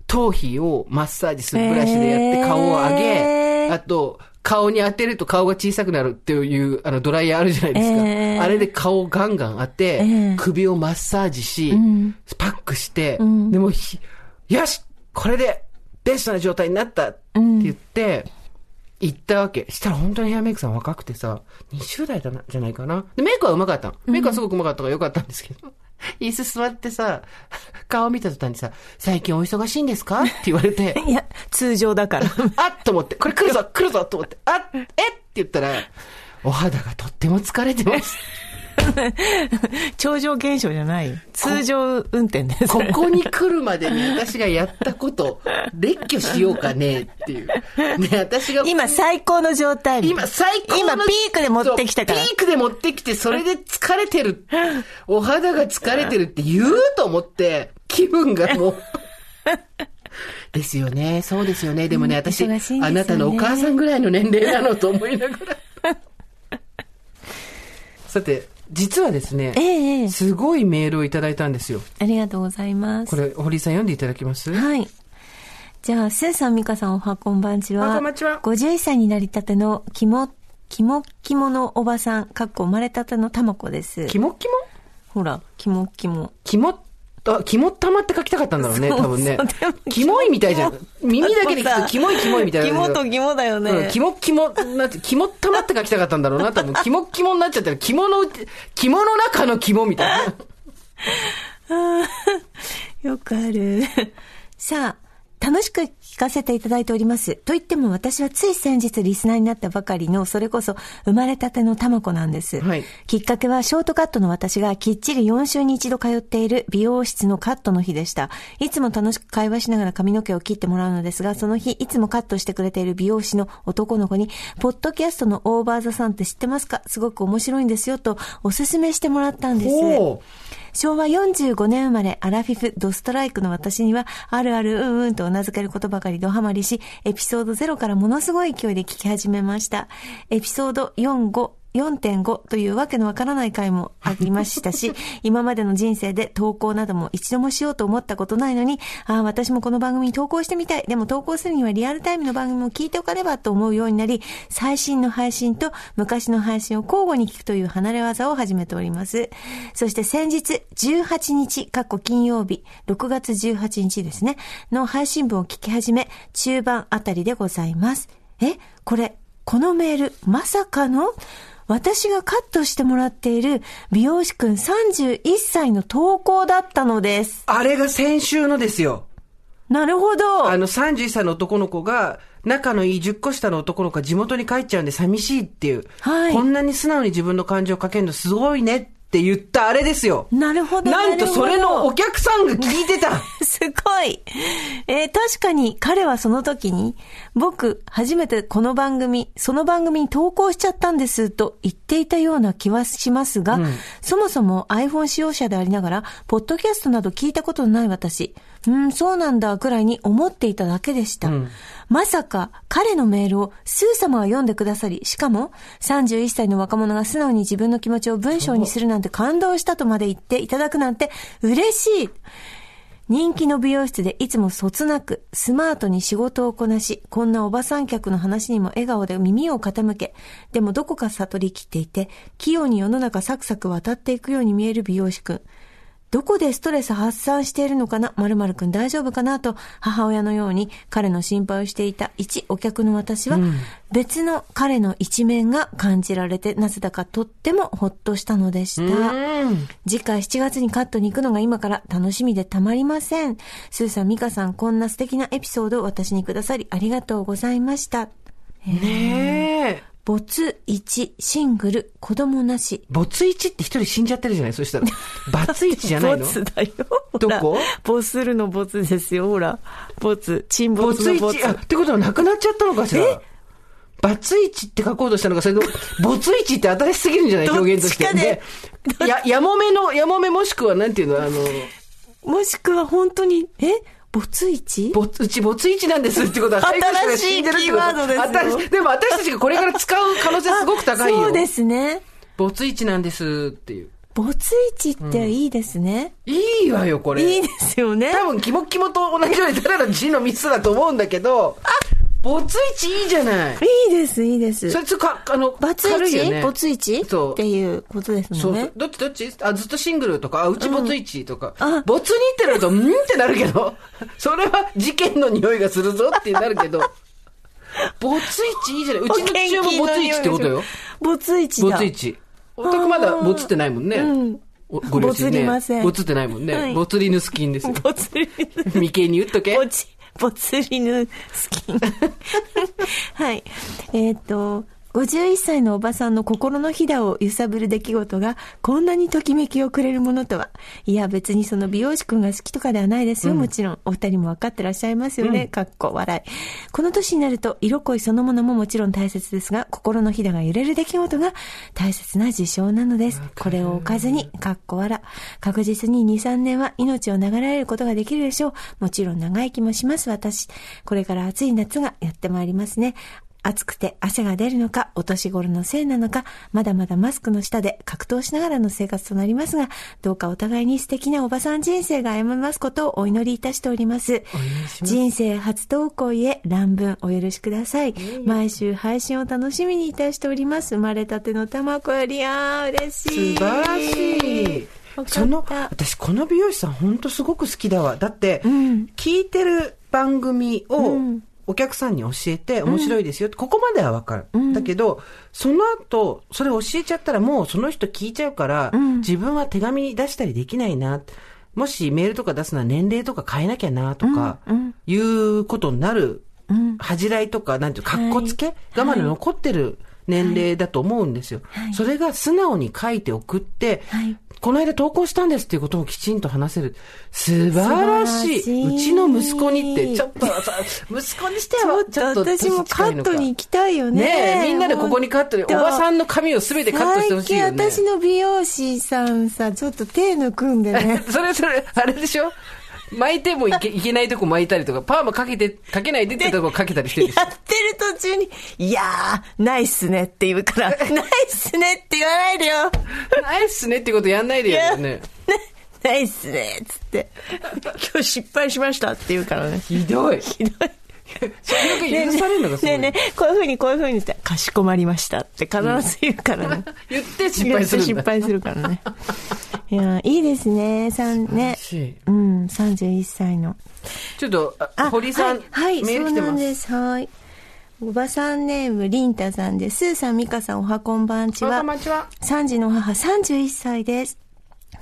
[SPEAKER 2] 頭皮をマッサージするブラシでやって顔を上げ、
[SPEAKER 3] えー。
[SPEAKER 2] あと、顔に当てると顔が小さくなるっていう、あの、ドライヤーあるじゃないですか。
[SPEAKER 3] えー
[SPEAKER 2] あれで顔をガンガン当て、
[SPEAKER 3] えー
[SPEAKER 2] 首をマッサージし、
[SPEAKER 3] ん
[SPEAKER 2] パックして、
[SPEAKER 3] ん
[SPEAKER 2] でもひ、よしこれでベストな状態になったって言って、行ったわけ。したら本当にヘアメイクさん若くてさ、20代だな、じゃないかな。で、メイクは上手かったの。メイクはすごく上手かったからよかったんですけど。椅子座ってさ、顔見た途端にさ、最近お忙しいんですか？って言われて、
[SPEAKER 3] いや、通常だから。
[SPEAKER 2] あっと思って、これ来るぞ来るぞと思って、あっ、え？って言ったら、お肌がとっても疲れてます。
[SPEAKER 3] 超常現象じゃない。通常運転です。
[SPEAKER 2] ここに来るまでに私がやったこと、列挙しようかねっていう。ね、私が。
[SPEAKER 3] 今最高の状態。
[SPEAKER 2] 今最高の
[SPEAKER 3] 今ピークで持ってきたから
[SPEAKER 2] ピークで持ってきて、それで疲れてる。お肌が疲れてるって言うと思って、気分がもう。ですよね。そうですよね。でもね、私、
[SPEAKER 3] ね
[SPEAKER 2] あなたのお母さんぐらいの年齢なのと思いながら。さて、実はですね、
[SPEAKER 3] ええええ
[SPEAKER 2] すごいメールをいただいたんですよ。
[SPEAKER 3] ありがとうございます。
[SPEAKER 2] これ、堀井さん読んでいただけます？
[SPEAKER 3] はい。じゃあ、スーさん、ミカさん、おはこんばんちは。
[SPEAKER 2] あこんばんちは
[SPEAKER 3] 51歳になりたての、キモ、キモキモのおばさん、かっこ生まれたてのたまこです。
[SPEAKER 2] キモキモ？
[SPEAKER 3] ほら、キモキモ。
[SPEAKER 2] キモ、あ、キモ玉って書きたかったんだろうね、多分ね。キモいみたいじゃん。耳だけで聞くとキモいキモいみたいな。
[SPEAKER 3] キモとキモだよね。
[SPEAKER 2] うん、キモキモなって、キモ玉って書きたかったんだろうな、多分。キモキモになっちゃったら、キモのキモの中のキモみたいな。
[SPEAKER 3] よくある。さあ、楽しく聞かせていただいております。と言っても私はつい先日リスナーになったばかりの、それこそ生まれたてのたまこなんです。
[SPEAKER 2] はい
[SPEAKER 3] きっかけはショートカットの私がきっちり4週に一度通っている美容室のカットの日でした。いつも楽しく会話しながら髪の毛を切ってもらうのですが、その日いつもカットしてくれている美容師の男の子に、ポッドキャストのオーバーザさんって知ってますか？すごく面白いんですよとおすすめしてもらったんです。昭和45年生まれ、アラフィフ、ドストライクの私には、あるあるうんうんと頷けることばかりドハマりし、エピソード0からものすごい勢いで聞き始めました。エピソード4、5、4.5というわけのわからない回もありましたし、今までの人生で投稿なども一度もしようと思ったことないのに、ああ、私もこの番組に投稿してみたい。でも投稿するにはリアルタイムの番組も聞いておかねばと思うようになり、最新の配信と昔の配信を交互に聞くという離れ技を始めております。そして先日、18日、過去金曜日、6月18日ですね、の配信分を聞き始め、中盤あたりでございます。えこれ、このメール、まさかの？私がカットしてもらっている美容師くん31歳の投稿だったのです。
[SPEAKER 2] あれが先週のですよ。
[SPEAKER 3] なるほど。
[SPEAKER 2] あの31歳の男の子が、仲のいい10個下の男の子が地元に帰っちゃうんで寂しいっていう。
[SPEAKER 3] はい
[SPEAKER 2] こんなに素直に自分の感情をかけるのすごいねっって言ったあれですよ。
[SPEAKER 3] なるほど。
[SPEAKER 2] なんとそれのお客さんが聞いてた。
[SPEAKER 3] すごい。えー確かに彼はその時に、僕、初めてこの番組、その番組に投稿しちゃったんですと言っていたような気はしますが、そもそも iPhone 使用者でありながら、ポッドキャストなど聞いたことのない私、うん、そうなんだ、くらいに思っていただけでした。まさか、彼のメールをスー様が読んでくださり、しかも、31歳の若者が素直に自分の気持ちを文章にするなんて感動したとまで言っていただくなんて嬉しい。人気の美容室でいつもそつなく、スマートに仕事をこなし、こんなおばさん客の話にも笑顔で耳を傾け、でもどこか悟りきっていて、器用に世の中サクサク渡っていくように見える美容師くん。どこでストレス発散しているのかな？〇〇くん大丈夫かな？と母親のように彼の心配をしていた一お客の私は、別の彼の一面が感じられてなぜだかとってもほっとしたのでした。次回7月にカットに行くのが今から楽しみでたまりません。スーさん、ミカさん、こんな素敵なエピソードを私にくださりありがとうございました。
[SPEAKER 2] ねえ。
[SPEAKER 3] 没1シングル子供なし。
[SPEAKER 2] 没一って一人死んじゃってるじゃない？そしたら。バツ一じゃないの？
[SPEAKER 3] ボツだよ。
[SPEAKER 2] どこ？
[SPEAKER 3] ほらボスるのボツですよ、ほら。ボツ。沈没
[SPEAKER 2] 没
[SPEAKER 3] のボツ
[SPEAKER 2] 一、。あ、ってことはなくなっちゃったのかしら？バツ一って書こうとしたのか、それとも、没一って新しすぎるんじゃない？表現として。
[SPEAKER 3] かで
[SPEAKER 2] や、やもめの、やもめもしくはなんていうの、あの、
[SPEAKER 3] もしくは本当に、え？没一？
[SPEAKER 2] ぼうち没一？なんですってことは、配偶者が死んでるってこと
[SPEAKER 3] 新しいキーワードですよ
[SPEAKER 2] でも私たちがこれから使う可能性すごく高いよ。
[SPEAKER 3] そうですね。
[SPEAKER 2] 没一？なんですっていう。
[SPEAKER 3] 没一？っていいですね。
[SPEAKER 2] いいわよ、これ。
[SPEAKER 3] いいですよね。
[SPEAKER 2] 多分、キモキモと同じようにただの字のミスだと思うんだけど、没一いいじゃない。
[SPEAKER 3] いいです、いいです。
[SPEAKER 2] そいつか、あの、
[SPEAKER 3] バツ
[SPEAKER 2] 軽いよね。
[SPEAKER 3] 1没 1?
[SPEAKER 2] そう
[SPEAKER 3] っていうことです
[SPEAKER 2] そうそう
[SPEAKER 3] もんね。。
[SPEAKER 2] どっちどっち？あ、ずっとシングルとか、あ、うち没一とか。
[SPEAKER 3] あ
[SPEAKER 2] 没二ってなると、んってなるけど、それは事件の匂いがするぞってなるけど、没一いいじゃない？うちの父親も没一ってことよ。
[SPEAKER 3] 没1だ。
[SPEAKER 2] 没一。お宅まだ没ってないもんね。
[SPEAKER 3] うん
[SPEAKER 2] おご両親ね。
[SPEAKER 3] 没りません
[SPEAKER 2] 没ってないもんね。
[SPEAKER 3] はい
[SPEAKER 2] 没リヌスキンですよ。
[SPEAKER 3] ボツリヌ
[SPEAKER 2] 眉間に打っとけ。
[SPEAKER 3] ボチ、ボツリヌスキン。はい。えっ、と、51歳のおばさんの心のひだを揺さぶる出来事がこんなにときめきをくれるものとは。いや別にその美容師くんが好きとかではないですよ、もちろん。お二人も分かってらっしゃいますよね。かっこ笑い。この年になると色恋そのものももちろん大切ですが、心のひだが揺れる出来事が大切な事象なのです。これを置かずに、かっこ笑。確実に2、3年は命を流られることができるでしょう。もちろん長生きもします、私。これから暑い夏がやってまいりますね。暑くて汗が出るのか、お年頃のせいなのか、まだまだマスクの下で格闘しながらの生活となりますが、どうかお互いに素敵なおばさん人生が歩みますことをお祈りいたしております。人生初投稿へ乱文お許しください。毎週配信を楽しみにいたしております。生まれたての卵より、あー、嬉しい。
[SPEAKER 2] 素晴らしい。その、私この美容師さん本当すごく好きだわ。だって、
[SPEAKER 3] ん
[SPEAKER 2] 聞いてる番組を
[SPEAKER 3] うん
[SPEAKER 2] お客さんに教えて面白いですよって、ここまではわかる。だけど、その後、それ教えちゃったらもうその人聞いちゃうから、
[SPEAKER 3] ん。
[SPEAKER 2] 自分は手紙出したりできないな。もしメールとか出すのは年齢とか変えなきゃなとか、
[SPEAKER 3] うん
[SPEAKER 2] いうことになる、
[SPEAKER 3] うん。
[SPEAKER 2] 恥じらいとか、なんていうか、かっこつけがまだ残ってる年齢だと思うんですよ。
[SPEAKER 3] はい。
[SPEAKER 2] それが素直に書いて送って、
[SPEAKER 3] はい
[SPEAKER 2] この間投稿したんですっていうことをきちんと話せる。素晴らしい。
[SPEAKER 3] う
[SPEAKER 2] ちの息子にって、ちょっとさ、息子にしては、
[SPEAKER 3] ちょっと私もカットに行きたいよね。
[SPEAKER 2] ねえ、みんなでここにカットで、おばさんの髪をすべてカットしてほしいよね。
[SPEAKER 3] 最近私の美容師さんさ、ちょっと手抜くんでね。
[SPEAKER 2] それそれ、あれでしょ？巻いてもいけ いけないとこ巻いたりとか、パーマかけて、かけないでってとこかけたりしてるでしょ
[SPEAKER 3] やってる途中に、いやー、ないっすねって言うから、ないっすねって言わないでよ。
[SPEAKER 2] ナイスねってことやんないでよね。
[SPEAKER 3] ないっすねっつって。今日失敗しましたって言うからね。
[SPEAKER 2] ひどい。
[SPEAKER 3] ひどい。
[SPEAKER 2] それが許されるのがすごい。
[SPEAKER 3] ねえねえ、こういうふうにこういうふうにして、かしこまりましたって必ず言うからね。
[SPEAKER 2] 言って失敗するんだ。
[SPEAKER 3] 失敗するからね。いや、いいですね。三ね。うん、31歳の。
[SPEAKER 2] ちょっと、堀さん、
[SPEAKER 3] はい、はい、
[SPEAKER 2] メール来て
[SPEAKER 3] そうなん
[SPEAKER 2] ます。
[SPEAKER 3] です。はい。おばさんネーム、りんたさんです。スーさん、みかさん、おはこんばんちは。
[SPEAKER 2] こんばんちは
[SPEAKER 3] 3児の母、31歳です。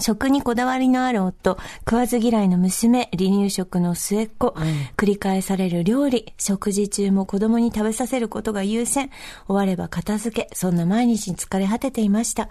[SPEAKER 3] 食にこだわりのある夫、食わず嫌いの娘、離乳食の末っ子、繰り返される料理、食事中も子供に食べさせることが優先、終われば片付け、そんな毎日に疲れ果てていました。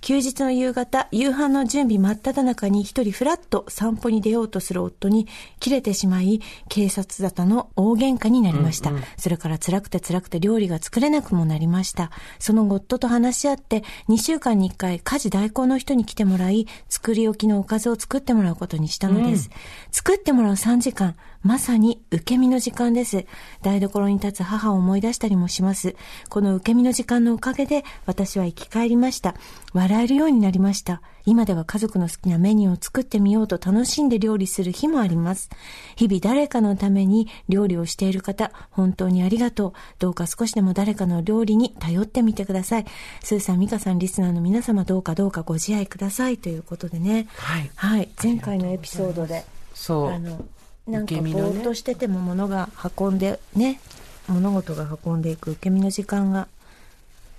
[SPEAKER 3] 休日の夕方、夕飯の準備真っ只中に一人ふらっと散歩に出ようとする夫に切れてしまい、警察沙汰の大喧嘩になりました。それから辛くて辛くて料理が作れなくもなりました。その後夫と話し合って、2週間に1回家事代行の人に来てもらい、作り置きのおかずを作ってもらうことにしたのです。作ってもらう3時間、まさに受け身の時間です。台所に立つ母を思い出したりもします。この受け身の時間のおかげで私は生き返りました。笑えるようになりました。今では家族の好きなメニューを作ってみようと楽しんで料理する日もあります。日々誰かのために料理をしている方、本当にありがとう。どうか少しでも誰かの料理に頼ってみてください。スーさん、ミカさん、リスナーの皆様、どうかどうかご自愛ください。ということでね。
[SPEAKER 2] はい
[SPEAKER 3] はい。前回のエピソードで。
[SPEAKER 2] そう。
[SPEAKER 3] あのなんかぼーっとしてても物が運んでね物事が運んでいく受け身の時間が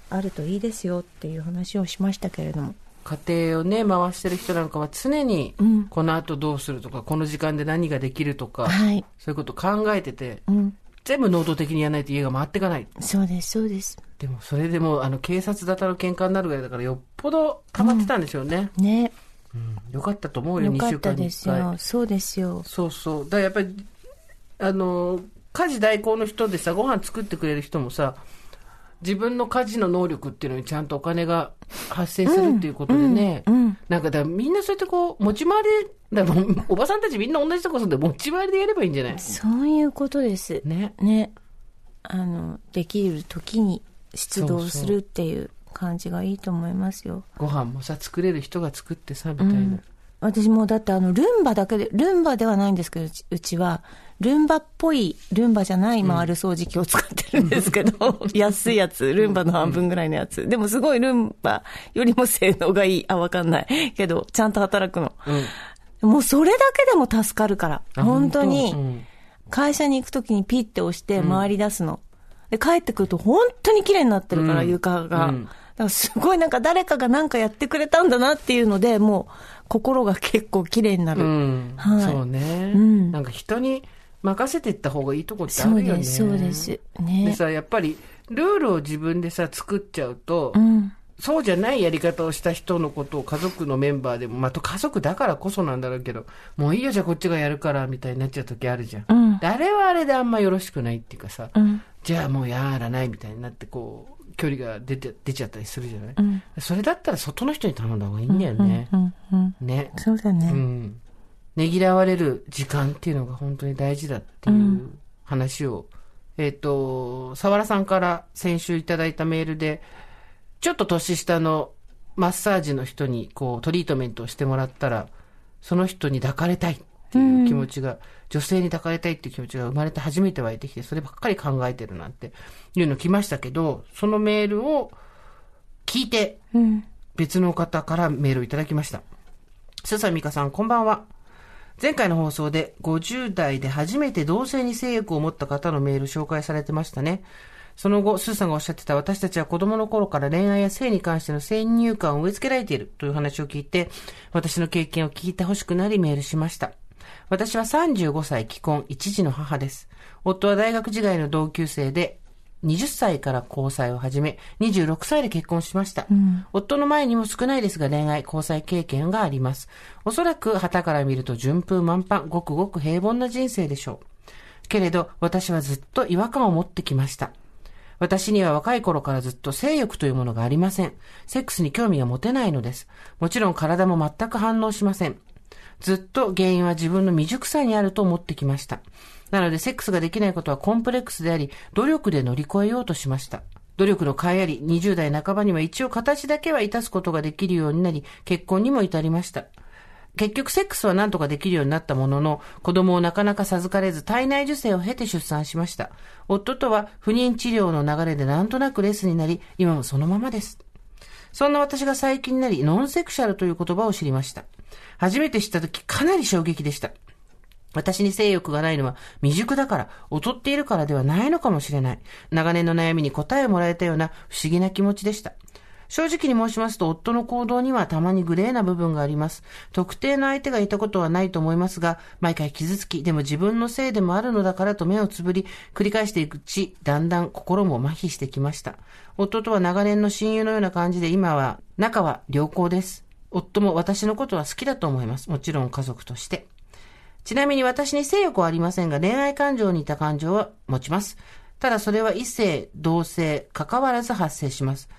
[SPEAKER 3] あるといいですよっていう話をしましたけれども。
[SPEAKER 2] 家庭をね、回してる人なんかは常に
[SPEAKER 3] うん、
[SPEAKER 2] この後どうするとか、この時間で何ができるとか、
[SPEAKER 3] はい。
[SPEAKER 2] そういうこと考えてて、
[SPEAKER 3] うん。
[SPEAKER 2] 全部能動的にやらないと家が回っていかない。
[SPEAKER 3] そうですそうです。
[SPEAKER 2] でも、それでも、あの、警察沙汰の喧嘩になるぐらいだから、よっぽど溜まってたんでしょうね。
[SPEAKER 3] ね
[SPEAKER 2] うん。よかったと思うよ、2
[SPEAKER 3] よかった
[SPEAKER 2] 週間に1
[SPEAKER 3] ですよ
[SPEAKER 2] 回。
[SPEAKER 3] そうですよ。
[SPEAKER 2] そうそう。だからやっぱり、あの、家事代行の人でさ、ご飯作ってくれる人もさ、自分の家事の能力っていうのにちゃんとお金が発生するっていうことでね、
[SPEAKER 3] うんうん。
[SPEAKER 2] なんかだみんなそうやってこう、持ち回りで、だおばさんたちみんな同じとこ住んで持ち回りでやればいいんじゃない？
[SPEAKER 3] そういうことです。
[SPEAKER 2] ね。
[SPEAKER 3] ね。あのできる時に出動するっていう感じがいいと思いますよ。
[SPEAKER 2] ご飯もさ、作れる人が作ってさ、みたいな。
[SPEAKER 3] 私もだってあのルンバだけでルンバではないんですけどうちは。ルンバっぽいルンバじゃない回る掃除機を使ってるんですけど、安いやつルンバの半分ぐらいのやつ、でもすごいルンバよりも性能がいい。あわかんない。けどちゃんと働くの、もうそれだけでも助かるから。
[SPEAKER 2] あ
[SPEAKER 3] 本当？
[SPEAKER 2] うん。
[SPEAKER 3] に会社に行くときにピッて押して回り出すの、で帰ってくると本当に綺麗になってるから、
[SPEAKER 2] うん。
[SPEAKER 3] 床が、からすごいなんか誰かがなんかやってくれたんだなっていうので、もう心が結構綺麗になる。
[SPEAKER 2] うん。
[SPEAKER 3] はい
[SPEAKER 2] そうね、
[SPEAKER 3] うん
[SPEAKER 2] なんか人に任せていった方がいいとこってあるよね。
[SPEAKER 3] そうです、そうです。
[SPEAKER 2] で
[SPEAKER 3] ね。
[SPEAKER 2] さ、やっぱり、ルールを自分でさ、作っちゃうと、
[SPEAKER 3] うん。
[SPEAKER 2] そうじゃないやり方をした人のことを家族のメンバーでも、まあ、と家族だからこそなんだろうけど、もういいよ、じゃあこっちがやるから、みたいになっちゃう時あるじゃん。
[SPEAKER 3] うん
[SPEAKER 2] であれはあれであんまよろしくないっていうかさ、
[SPEAKER 3] うん。
[SPEAKER 2] じゃあもうやらないみたいになって、こう、距離が出て、出ちゃったりするじゃない、
[SPEAKER 3] うん。
[SPEAKER 2] それだったら外の人に頼んだ方がいいんだよね。
[SPEAKER 3] うん。うん。
[SPEAKER 2] ね。
[SPEAKER 3] そうだね。
[SPEAKER 2] うん。ねぎらわれる時間っていうのが本当に大事だっていう話を、えっ、と、沢良さんから先週いただいたメールで、ちょっと年下のマッサージの人にこうトリートメントをしてもらったら、その人に抱かれたいっていう気持ちが、女性に抱かれたいっていう気持ちが生まれて初めて湧いてきて、そればっかり考えてるなんていうの来ましたけど、そのメールを聞いて、
[SPEAKER 3] うん。
[SPEAKER 2] 別の方からメールをいただきました。すさみかさん、こんばんは。前回の放送で50代で初めて同性に性欲を持った方のメール紹介されてましたね。その後、スーさんがおっしゃってた私たちは子供の頃から恋愛や性に関しての先入観を植え付けられているという話を聞いて、私の経験を聞いてほしくなりメールしました。私は35歳既婚、一児の母です。夫は大学時代の同級生で、20歳から交際を始め、26歳で結婚しました。夫の前にも少ないですが恋愛、交際経験があります。おそらく旗から見ると順風満帆、ごくごく平凡な人生でしょう。けれど、私はずっと違和感を持ってきました。私には若い頃からずっと性欲というものがありません。セックスに興味が持てないのです。もちろん体も全く反応しません。ずっと原因は自分の未熟さにあると思ってきました。なので、セックスができないことはコンプレックスであり、努力で乗り越えようとしました。努力の甲斐あり、20代半ばには一応形だけは致すことができるようになり、結婚にも至りました。結局セックスは何とかできるようになったものの、子供をなかなか授かれず体内受精を経て出産しました。夫とは不妊治療の流れでなんとなくレスになり、今もそのままです。そんな私が最近になり、ノンセクシャルという言葉を知りました。初めて知った時かなり衝撃でした。私に性欲がないのは未熟だから、劣っているからではないのかもしれない。長年の悩みに答えをもらえたような不思議な気持ちでした。正直に申しますと、夫の行動にはたまにグレーな部分があります。特定の相手がいたことはないと思いますが、毎回傷つき、でも自分のせいでもあるのだからと目をつぶり、繰り返していくうち、だんだん心も麻痺してきました。夫とは長年の親友のような感じで、今は、仲は良好です。夫も私のことは好きだと思います。もちろん家族として。ちなみに私に性欲はありませんが、恋愛感情に似た感情は持ちます。ただそれは異性、同性、関わらず発生します。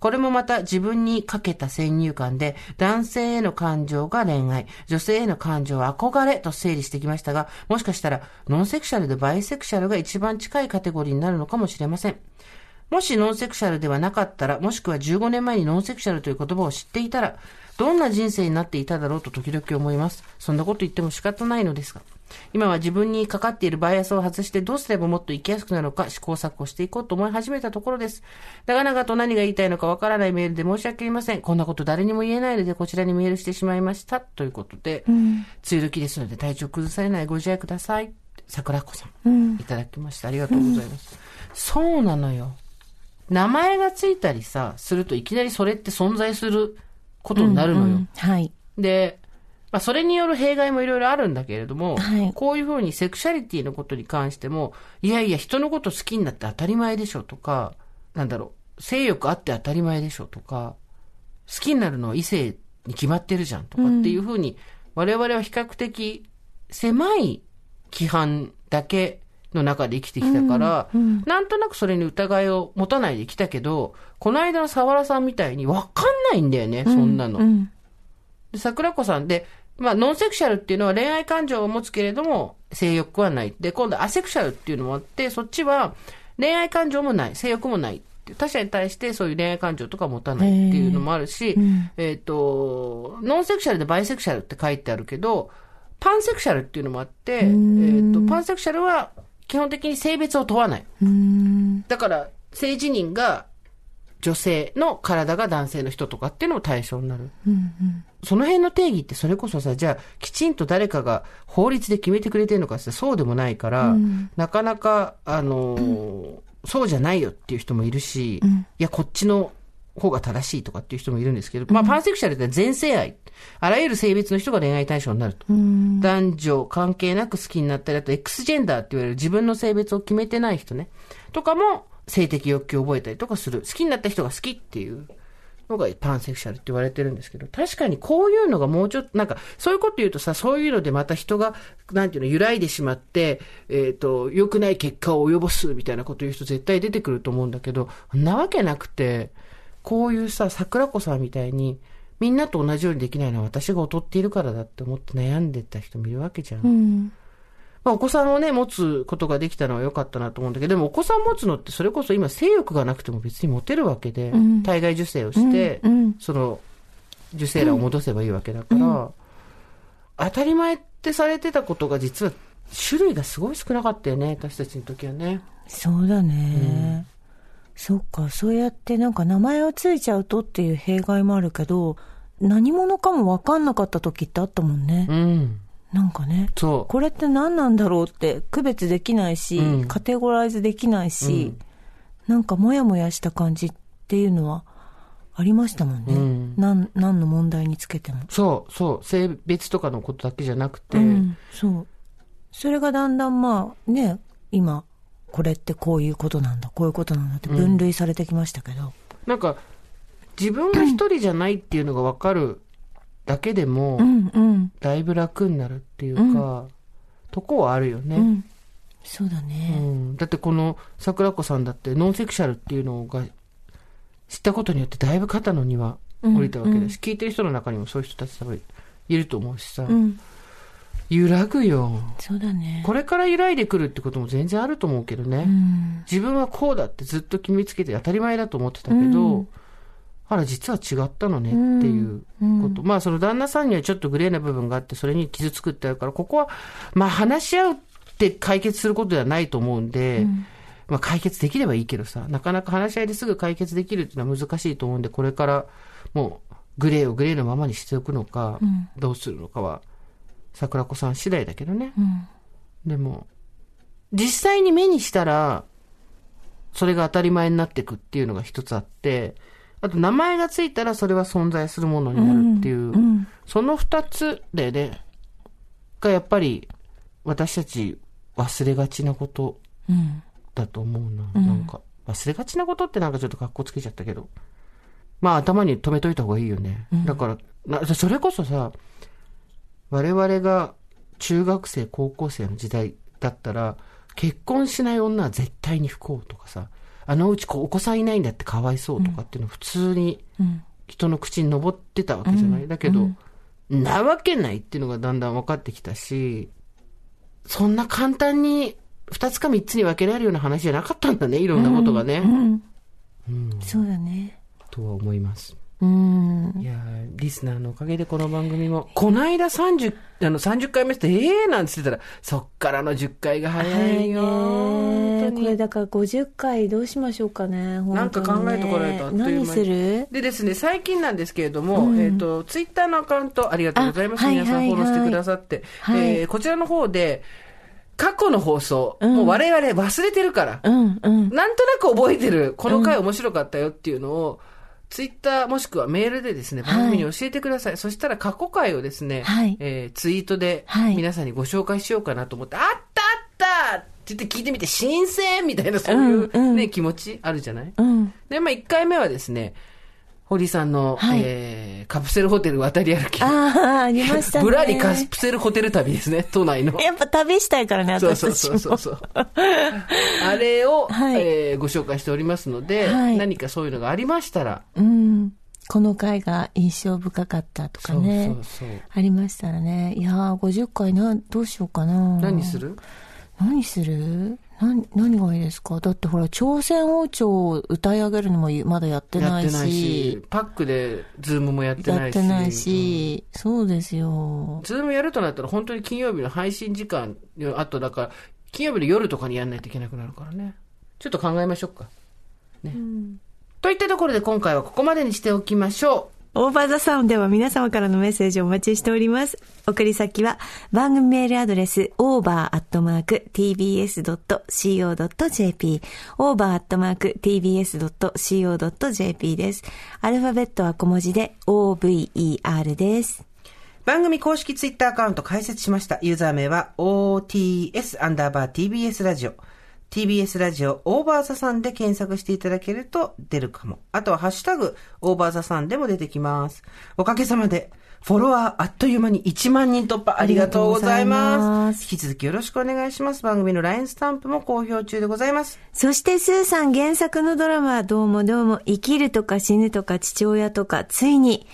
[SPEAKER 2] これもまた自分にかけた先入観で、男性への感情が恋愛、女性への感情は憧れと整理してきましたが、もしかしたらノンセクシャルでバイセクシャルが一番近いカテゴリーになるのかもしれません。もしノンセクシャルではなかったら、もしくは15年前にノンセクシャルという言葉を知っていたら、どんな人生になっていただろうと時々思います。そんなこと言っても仕方ないのですが。今は自分にかかっているバイアスを外してどうすればもっと生きやすくなるのか試行錯誤していこうと思い始めたところです。長々と何が言いたいのかわからないメールで申し訳ありません。こんなこと誰にも言えないのでこちらにメールしてしまいました。ということで、梅雨時ですので体調崩されないご自愛ください。桜子さん、いただきました。ありがとうございます。そうなのよ。名前がついたりさ、するといきなりそれって存在することになるのよ。
[SPEAKER 3] うんはい。
[SPEAKER 2] で、まあ、それによる弊害もいろいろあるんだけれども、
[SPEAKER 3] はい
[SPEAKER 2] こういうふうにセクシャリティのことに関しても、いやいや、人のこと好きになって当たり前でしょとか、なんだろう、性欲あって当たり前でしょとか、好きになるのは異性に決まってるじゃんとかっていうふうに、我々は比較的狭い規範だけの中で生きてきたから、なんとなくそれに疑いを持たないできたけど、この間の沢良さんみたいにわかんないんだよね、そんなの。
[SPEAKER 3] うん。
[SPEAKER 2] で桜子さんで、まあ、ノンセクシャルっていうのは恋愛感情を持つけれども、性欲はない。で、今度アセクシャルっていうのもあって、そっちは恋愛感情もない、性欲もない。他者に対してそういう恋愛感情とか持たないっていうのもあるし、えっ、と、ノンセクシャルでバイセクシャルって書いてあるけど、パンセクシャルっていうのもあって、えっ、と、パンセクシャルは基本的に性別を問わない。だから、性自認が女性の体が男性の人とかっていうのも対象になる。その辺の定義ってそれこそさ、じゃあきちんと誰かが法律で決めてくれてるのかってそうでもないから、なかなか、あのーそうじゃないよっていう人もいるし、いや、こっちの方が正しいとかっていう人もいるんですけど、まあ、パンセクシャルって全性愛。あらゆる性別の人が恋愛対象になると。男女関係なく好きになったり、あと X ジェンダーって言われる自分の性別を決めてない人ね。とかも性的欲求を覚えたりとかする。好きになった人が好きっていうのがパンセクシャルって言われてるんですけど、確かにこういうのがもうちょっと、なんか、そういうこと言うとさ、そういうのでまた人が、なんていうの、揺らいでしまって、えっ、と、良くない結果を及ぼすみたいなこと言う人絶対出てくると思うんだけど、なわけなくて、こういうさ、桜子さんみたいに、みんなと同じようにできないのは私が劣っているからだって思って悩んでた人もいるわけじゃん。
[SPEAKER 3] うん。
[SPEAKER 2] まあ、お子さんをね、持つことができたのは良かったなと思うんだけど、でもお子さん持つのってそれこそ今性欲がなくても別に持てるわけで、
[SPEAKER 3] ん
[SPEAKER 2] 体外受精をして、
[SPEAKER 3] うん。
[SPEAKER 2] その受精卵を戻せばいいわけだから、当たり前ってされてたことが実は種類がすごい少なかったよね、私たちの時はね。
[SPEAKER 3] そうだね。そっか、そうやってなんか名前をついちゃうとっていう弊害もあるけど、何者かも分かんなかった時ってあったもんね。
[SPEAKER 2] うん。
[SPEAKER 3] なんかね。
[SPEAKER 2] そう。
[SPEAKER 3] これって何なんだろうって区別できないし、
[SPEAKER 2] うん
[SPEAKER 3] カテゴライズできないし、なんかモヤモヤした感じっていうのはありましたもんね。
[SPEAKER 2] うん
[SPEAKER 3] なん何の問題につけても。
[SPEAKER 2] そう、そう。性別とかのことだけじゃなくて、
[SPEAKER 3] うん、そう。それがだんだんまあね、今、これってこういうことなんだ、こういうことなんだって分類されてきましたけど。
[SPEAKER 2] なんか、自分が一人じゃないっていうのが分かるだけでも、
[SPEAKER 3] うんうん。
[SPEAKER 2] だいぶ楽になるっていうか、とこはあるよね。
[SPEAKER 3] うん。そうだ
[SPEAKER 2] う
[SPEAKER 3] ね。
[SPEAKER 2] んだってこの桜子さんだってノンセクシャルっていうのが知ったことによってだいぶ肩の荷は降りたわけだし、聞いてる人の中にもそういう人たち多分いると思うしさ、
[SPEAKER 3] うん。
[SPEAKER 2] 揺らぐよ。
[SPEAKER 3] そうだね。
[SPEAKER 2] これから揺らいでくるってことも全然あると思うけどね。
[SPEAKER 3] うん。
[SPEAKER 2] 自分はこうだってずっと決めつけて当たり前だと思ってたけど、あら、実は違ったのねっていうこと。まあ、その旦那さんにはちょっとグレーな部分があって、それに傷つくってあるから、ここは、まあ、話し合うって解決することではないと思うんで、まあ、解決できればいいけどさ、なかなか話し合いですぐ解決できるっていうのは難しいと思うんで、これからもう、グレーをグレーのままにしておくのか、どうするのかは、桜子さん次第だけどね。
[SPEAKER 3] うん。
[SPEAKER 2] でも、実際に目にしたら、それが当たり前になっていくっていうのが一つあって、あと名前がついたらそれは存在するものになるっていう、
[SPEAKER 3] うん。
[SPEAKER 2] その二つでね、がやっぱり私たち忘れがちなこと
[SPEAKER 3] うん。
[SPEAKER 2] だと思うな。なんか、忘れがちなことってなんかちょっと格好つけちゃったけど。まあ頭に留めといた方がいいよね。だからな、それこそさ、我々が中学生、高校生の時代だったら、結婚しない女は絶対に不幸とかさ、あのうちお子さんいないんだってかわいそうとかっていうの普通に
[SPEAKER 3] うん。
[SPEAKER 2] 人の口に上ってたわけじゃない、だけど、なわけないっていうのがだんだん分かってきたし、そんな簡単に二つか三つに分けられるような話じゃなかったんだね、いろんなことがね。
[SPEAKER 3] うん。そうだね。
[SPEAKER 2] とは思います。
[SPEAKER 3] うん。
[SPEAKER 2] いやーリスナーのおかげでこの番組も、こないだ30、あの30回目って、ええー、なんつってたら、そっからの10回が早いよ。本当に
[SPEAKER 3] これだから50回どうしましょうかね。
[SPEAKER 2] なんか考えてこられたあっという間に
[SPEAKER 3] 何する？
[SPEAKER 2] でですね、最近なんですけれども、えっ、と、ツイッターのアカウント、ありがとうございます。皆さん
[SPEAKER 3] はい
[SPEAKER 2] フォローしてくださって。
[SPEAKER 3] はい
[SPEAKER 2] えーこちらの方で、過去の放送、
[SPEAKER 3] うん
[SPEAKER 2] もう我々忘れてるから、
[SPEAKER 3] うんうん。
[SPEAKER 2] なんとなく覚えてる、この回面白かったよっていうのを、ツイッターもしくはメールでですね、番組に教えてください。そしたら過去回をですね、
[SPEAKER 3] はい。
[SPEAKER 2] えーツイートで
[SPEAKER 3] はい。
[SPEAKER 2] 皆さんにご紹介しようかなと思って、あったあったって言って聞いてみて、新鮮みたいなそういうね、
[SPEAKER 3] うんうん。
[SPEAKER 2] 気持ちあるじゃない？
[SPEAKER 3] うん。
[SPEAKER 2] で、まあ1回目はですね、堀さんの、
[SPEAKER 3] はい
[SPEAKER 2] えーカプセルホテル渡り歩き。
[SPEAKER 3] ああ、ありましたね。
[SPEAKER 2] ぶらりカプセルホテル旅ですね、都内の。
[SPEAKER 3] やっぱ旅したいからね、私。
[SPEAKER 2] そうそうそうそう。あれを、
[SPEAKER 3] はい
[SPEAKER 2] えーご紹介しておりますので、
[SPEAKER 3] はい
[SPEAKER 2] 何かそういうのがありましたら、
[SPEAKER 3] うん。この回が印象深かったとかね。
[SPEAKER 2] そうそうそう。
[SPEAKER 3] ありましたらね。いやー、50回な、どうしようかな。
[SPEAKER 2] 何する？
[SPEAKER 3] 何する？何、何がいいですか？だってほら、朝鮮王朝を歌い上げるのもまだやってないし。
[SPEAKER 2] いし、パックでズームもやってないし。
[SPEAKER 3] やってないし、そうですよ。
[SPEAKER 2] ズームやるとなったら本当に金曜日の配信時間、あとだから、金曜日の夜とかにやんないといけなくなるからね。ちょっと考えましょうか。ね。といったところで今回はここまでにしておきましょう。
[SPEAKER 3] オーバーザサンでは皆様からのメッセージをお待ちしております。送り先は番組メールアドレス over.tbs.co.jp over.tbs.co.jp です。アルファベットは小文字で over です。
[SPEAKER 2] 番組公式ツイッターアカウント開設しました。ユーザー名は OTS アンダーバー TBS ラジオ。TBS ラジオオーバーザさんで検索していただけると出るかも。あとはハッシュタグオーバーザさんでも出てきます。おかげさまでフォロワーあっという間に1万人突破ありがとうございま。
[SPEAKER 3] ますす
[SPEAKER 2] 引き続きよろしくお願いします。番組の LINE スタンプも好評中でございます。
[SPEAKER 3] そしてスーさん原作のドラマどうもどうも生きるとか死ぬとか父親とかついに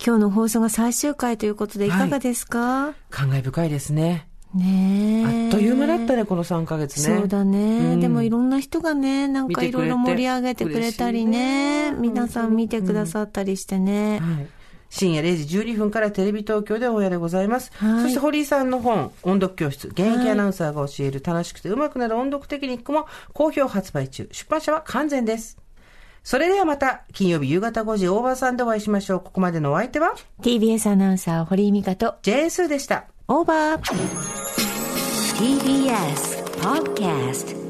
[SPEAKER 3] 今日の放送が最終回ということでいかがですか、
[SPEAKER 2] 感慨深いですね。
[SPEAKER 3] ねえ。
[SPEAKER 2] あっという間だったね、この3ヶ月ね。
[SPEAKER 3] そうだね、
[SPEAKER 2] うん
[SPEAKER 3] でもいろんな人がね、なんかいろいろ盛り上げてくれたりね。
[SPEAKER 2] ね
[SPEAKER 3] 皆さん見てくださったりしてね。
[SPEAKER 2] はい。深夜0時12分からテレビ東京でオンエアでございます。
[SPEAKER 3] はい
[SPEAKER 2] そして堀井さんの本、音読教室、現役アナウンサーが教える楽しくて上手くなる音読テクニックも好評発売中。出版社は完全です。それではまた、金曜日夕方5時オーバーさんでお会いしましょう。ここまでのお相手は、
[SPEAKER 3] TBS アナウンサー堀井美香と、
[SPEAKER 2] ジェーンスーでした。
[SPEAKER 3] オーバー。
[SPEAKER 1] TBS Podcast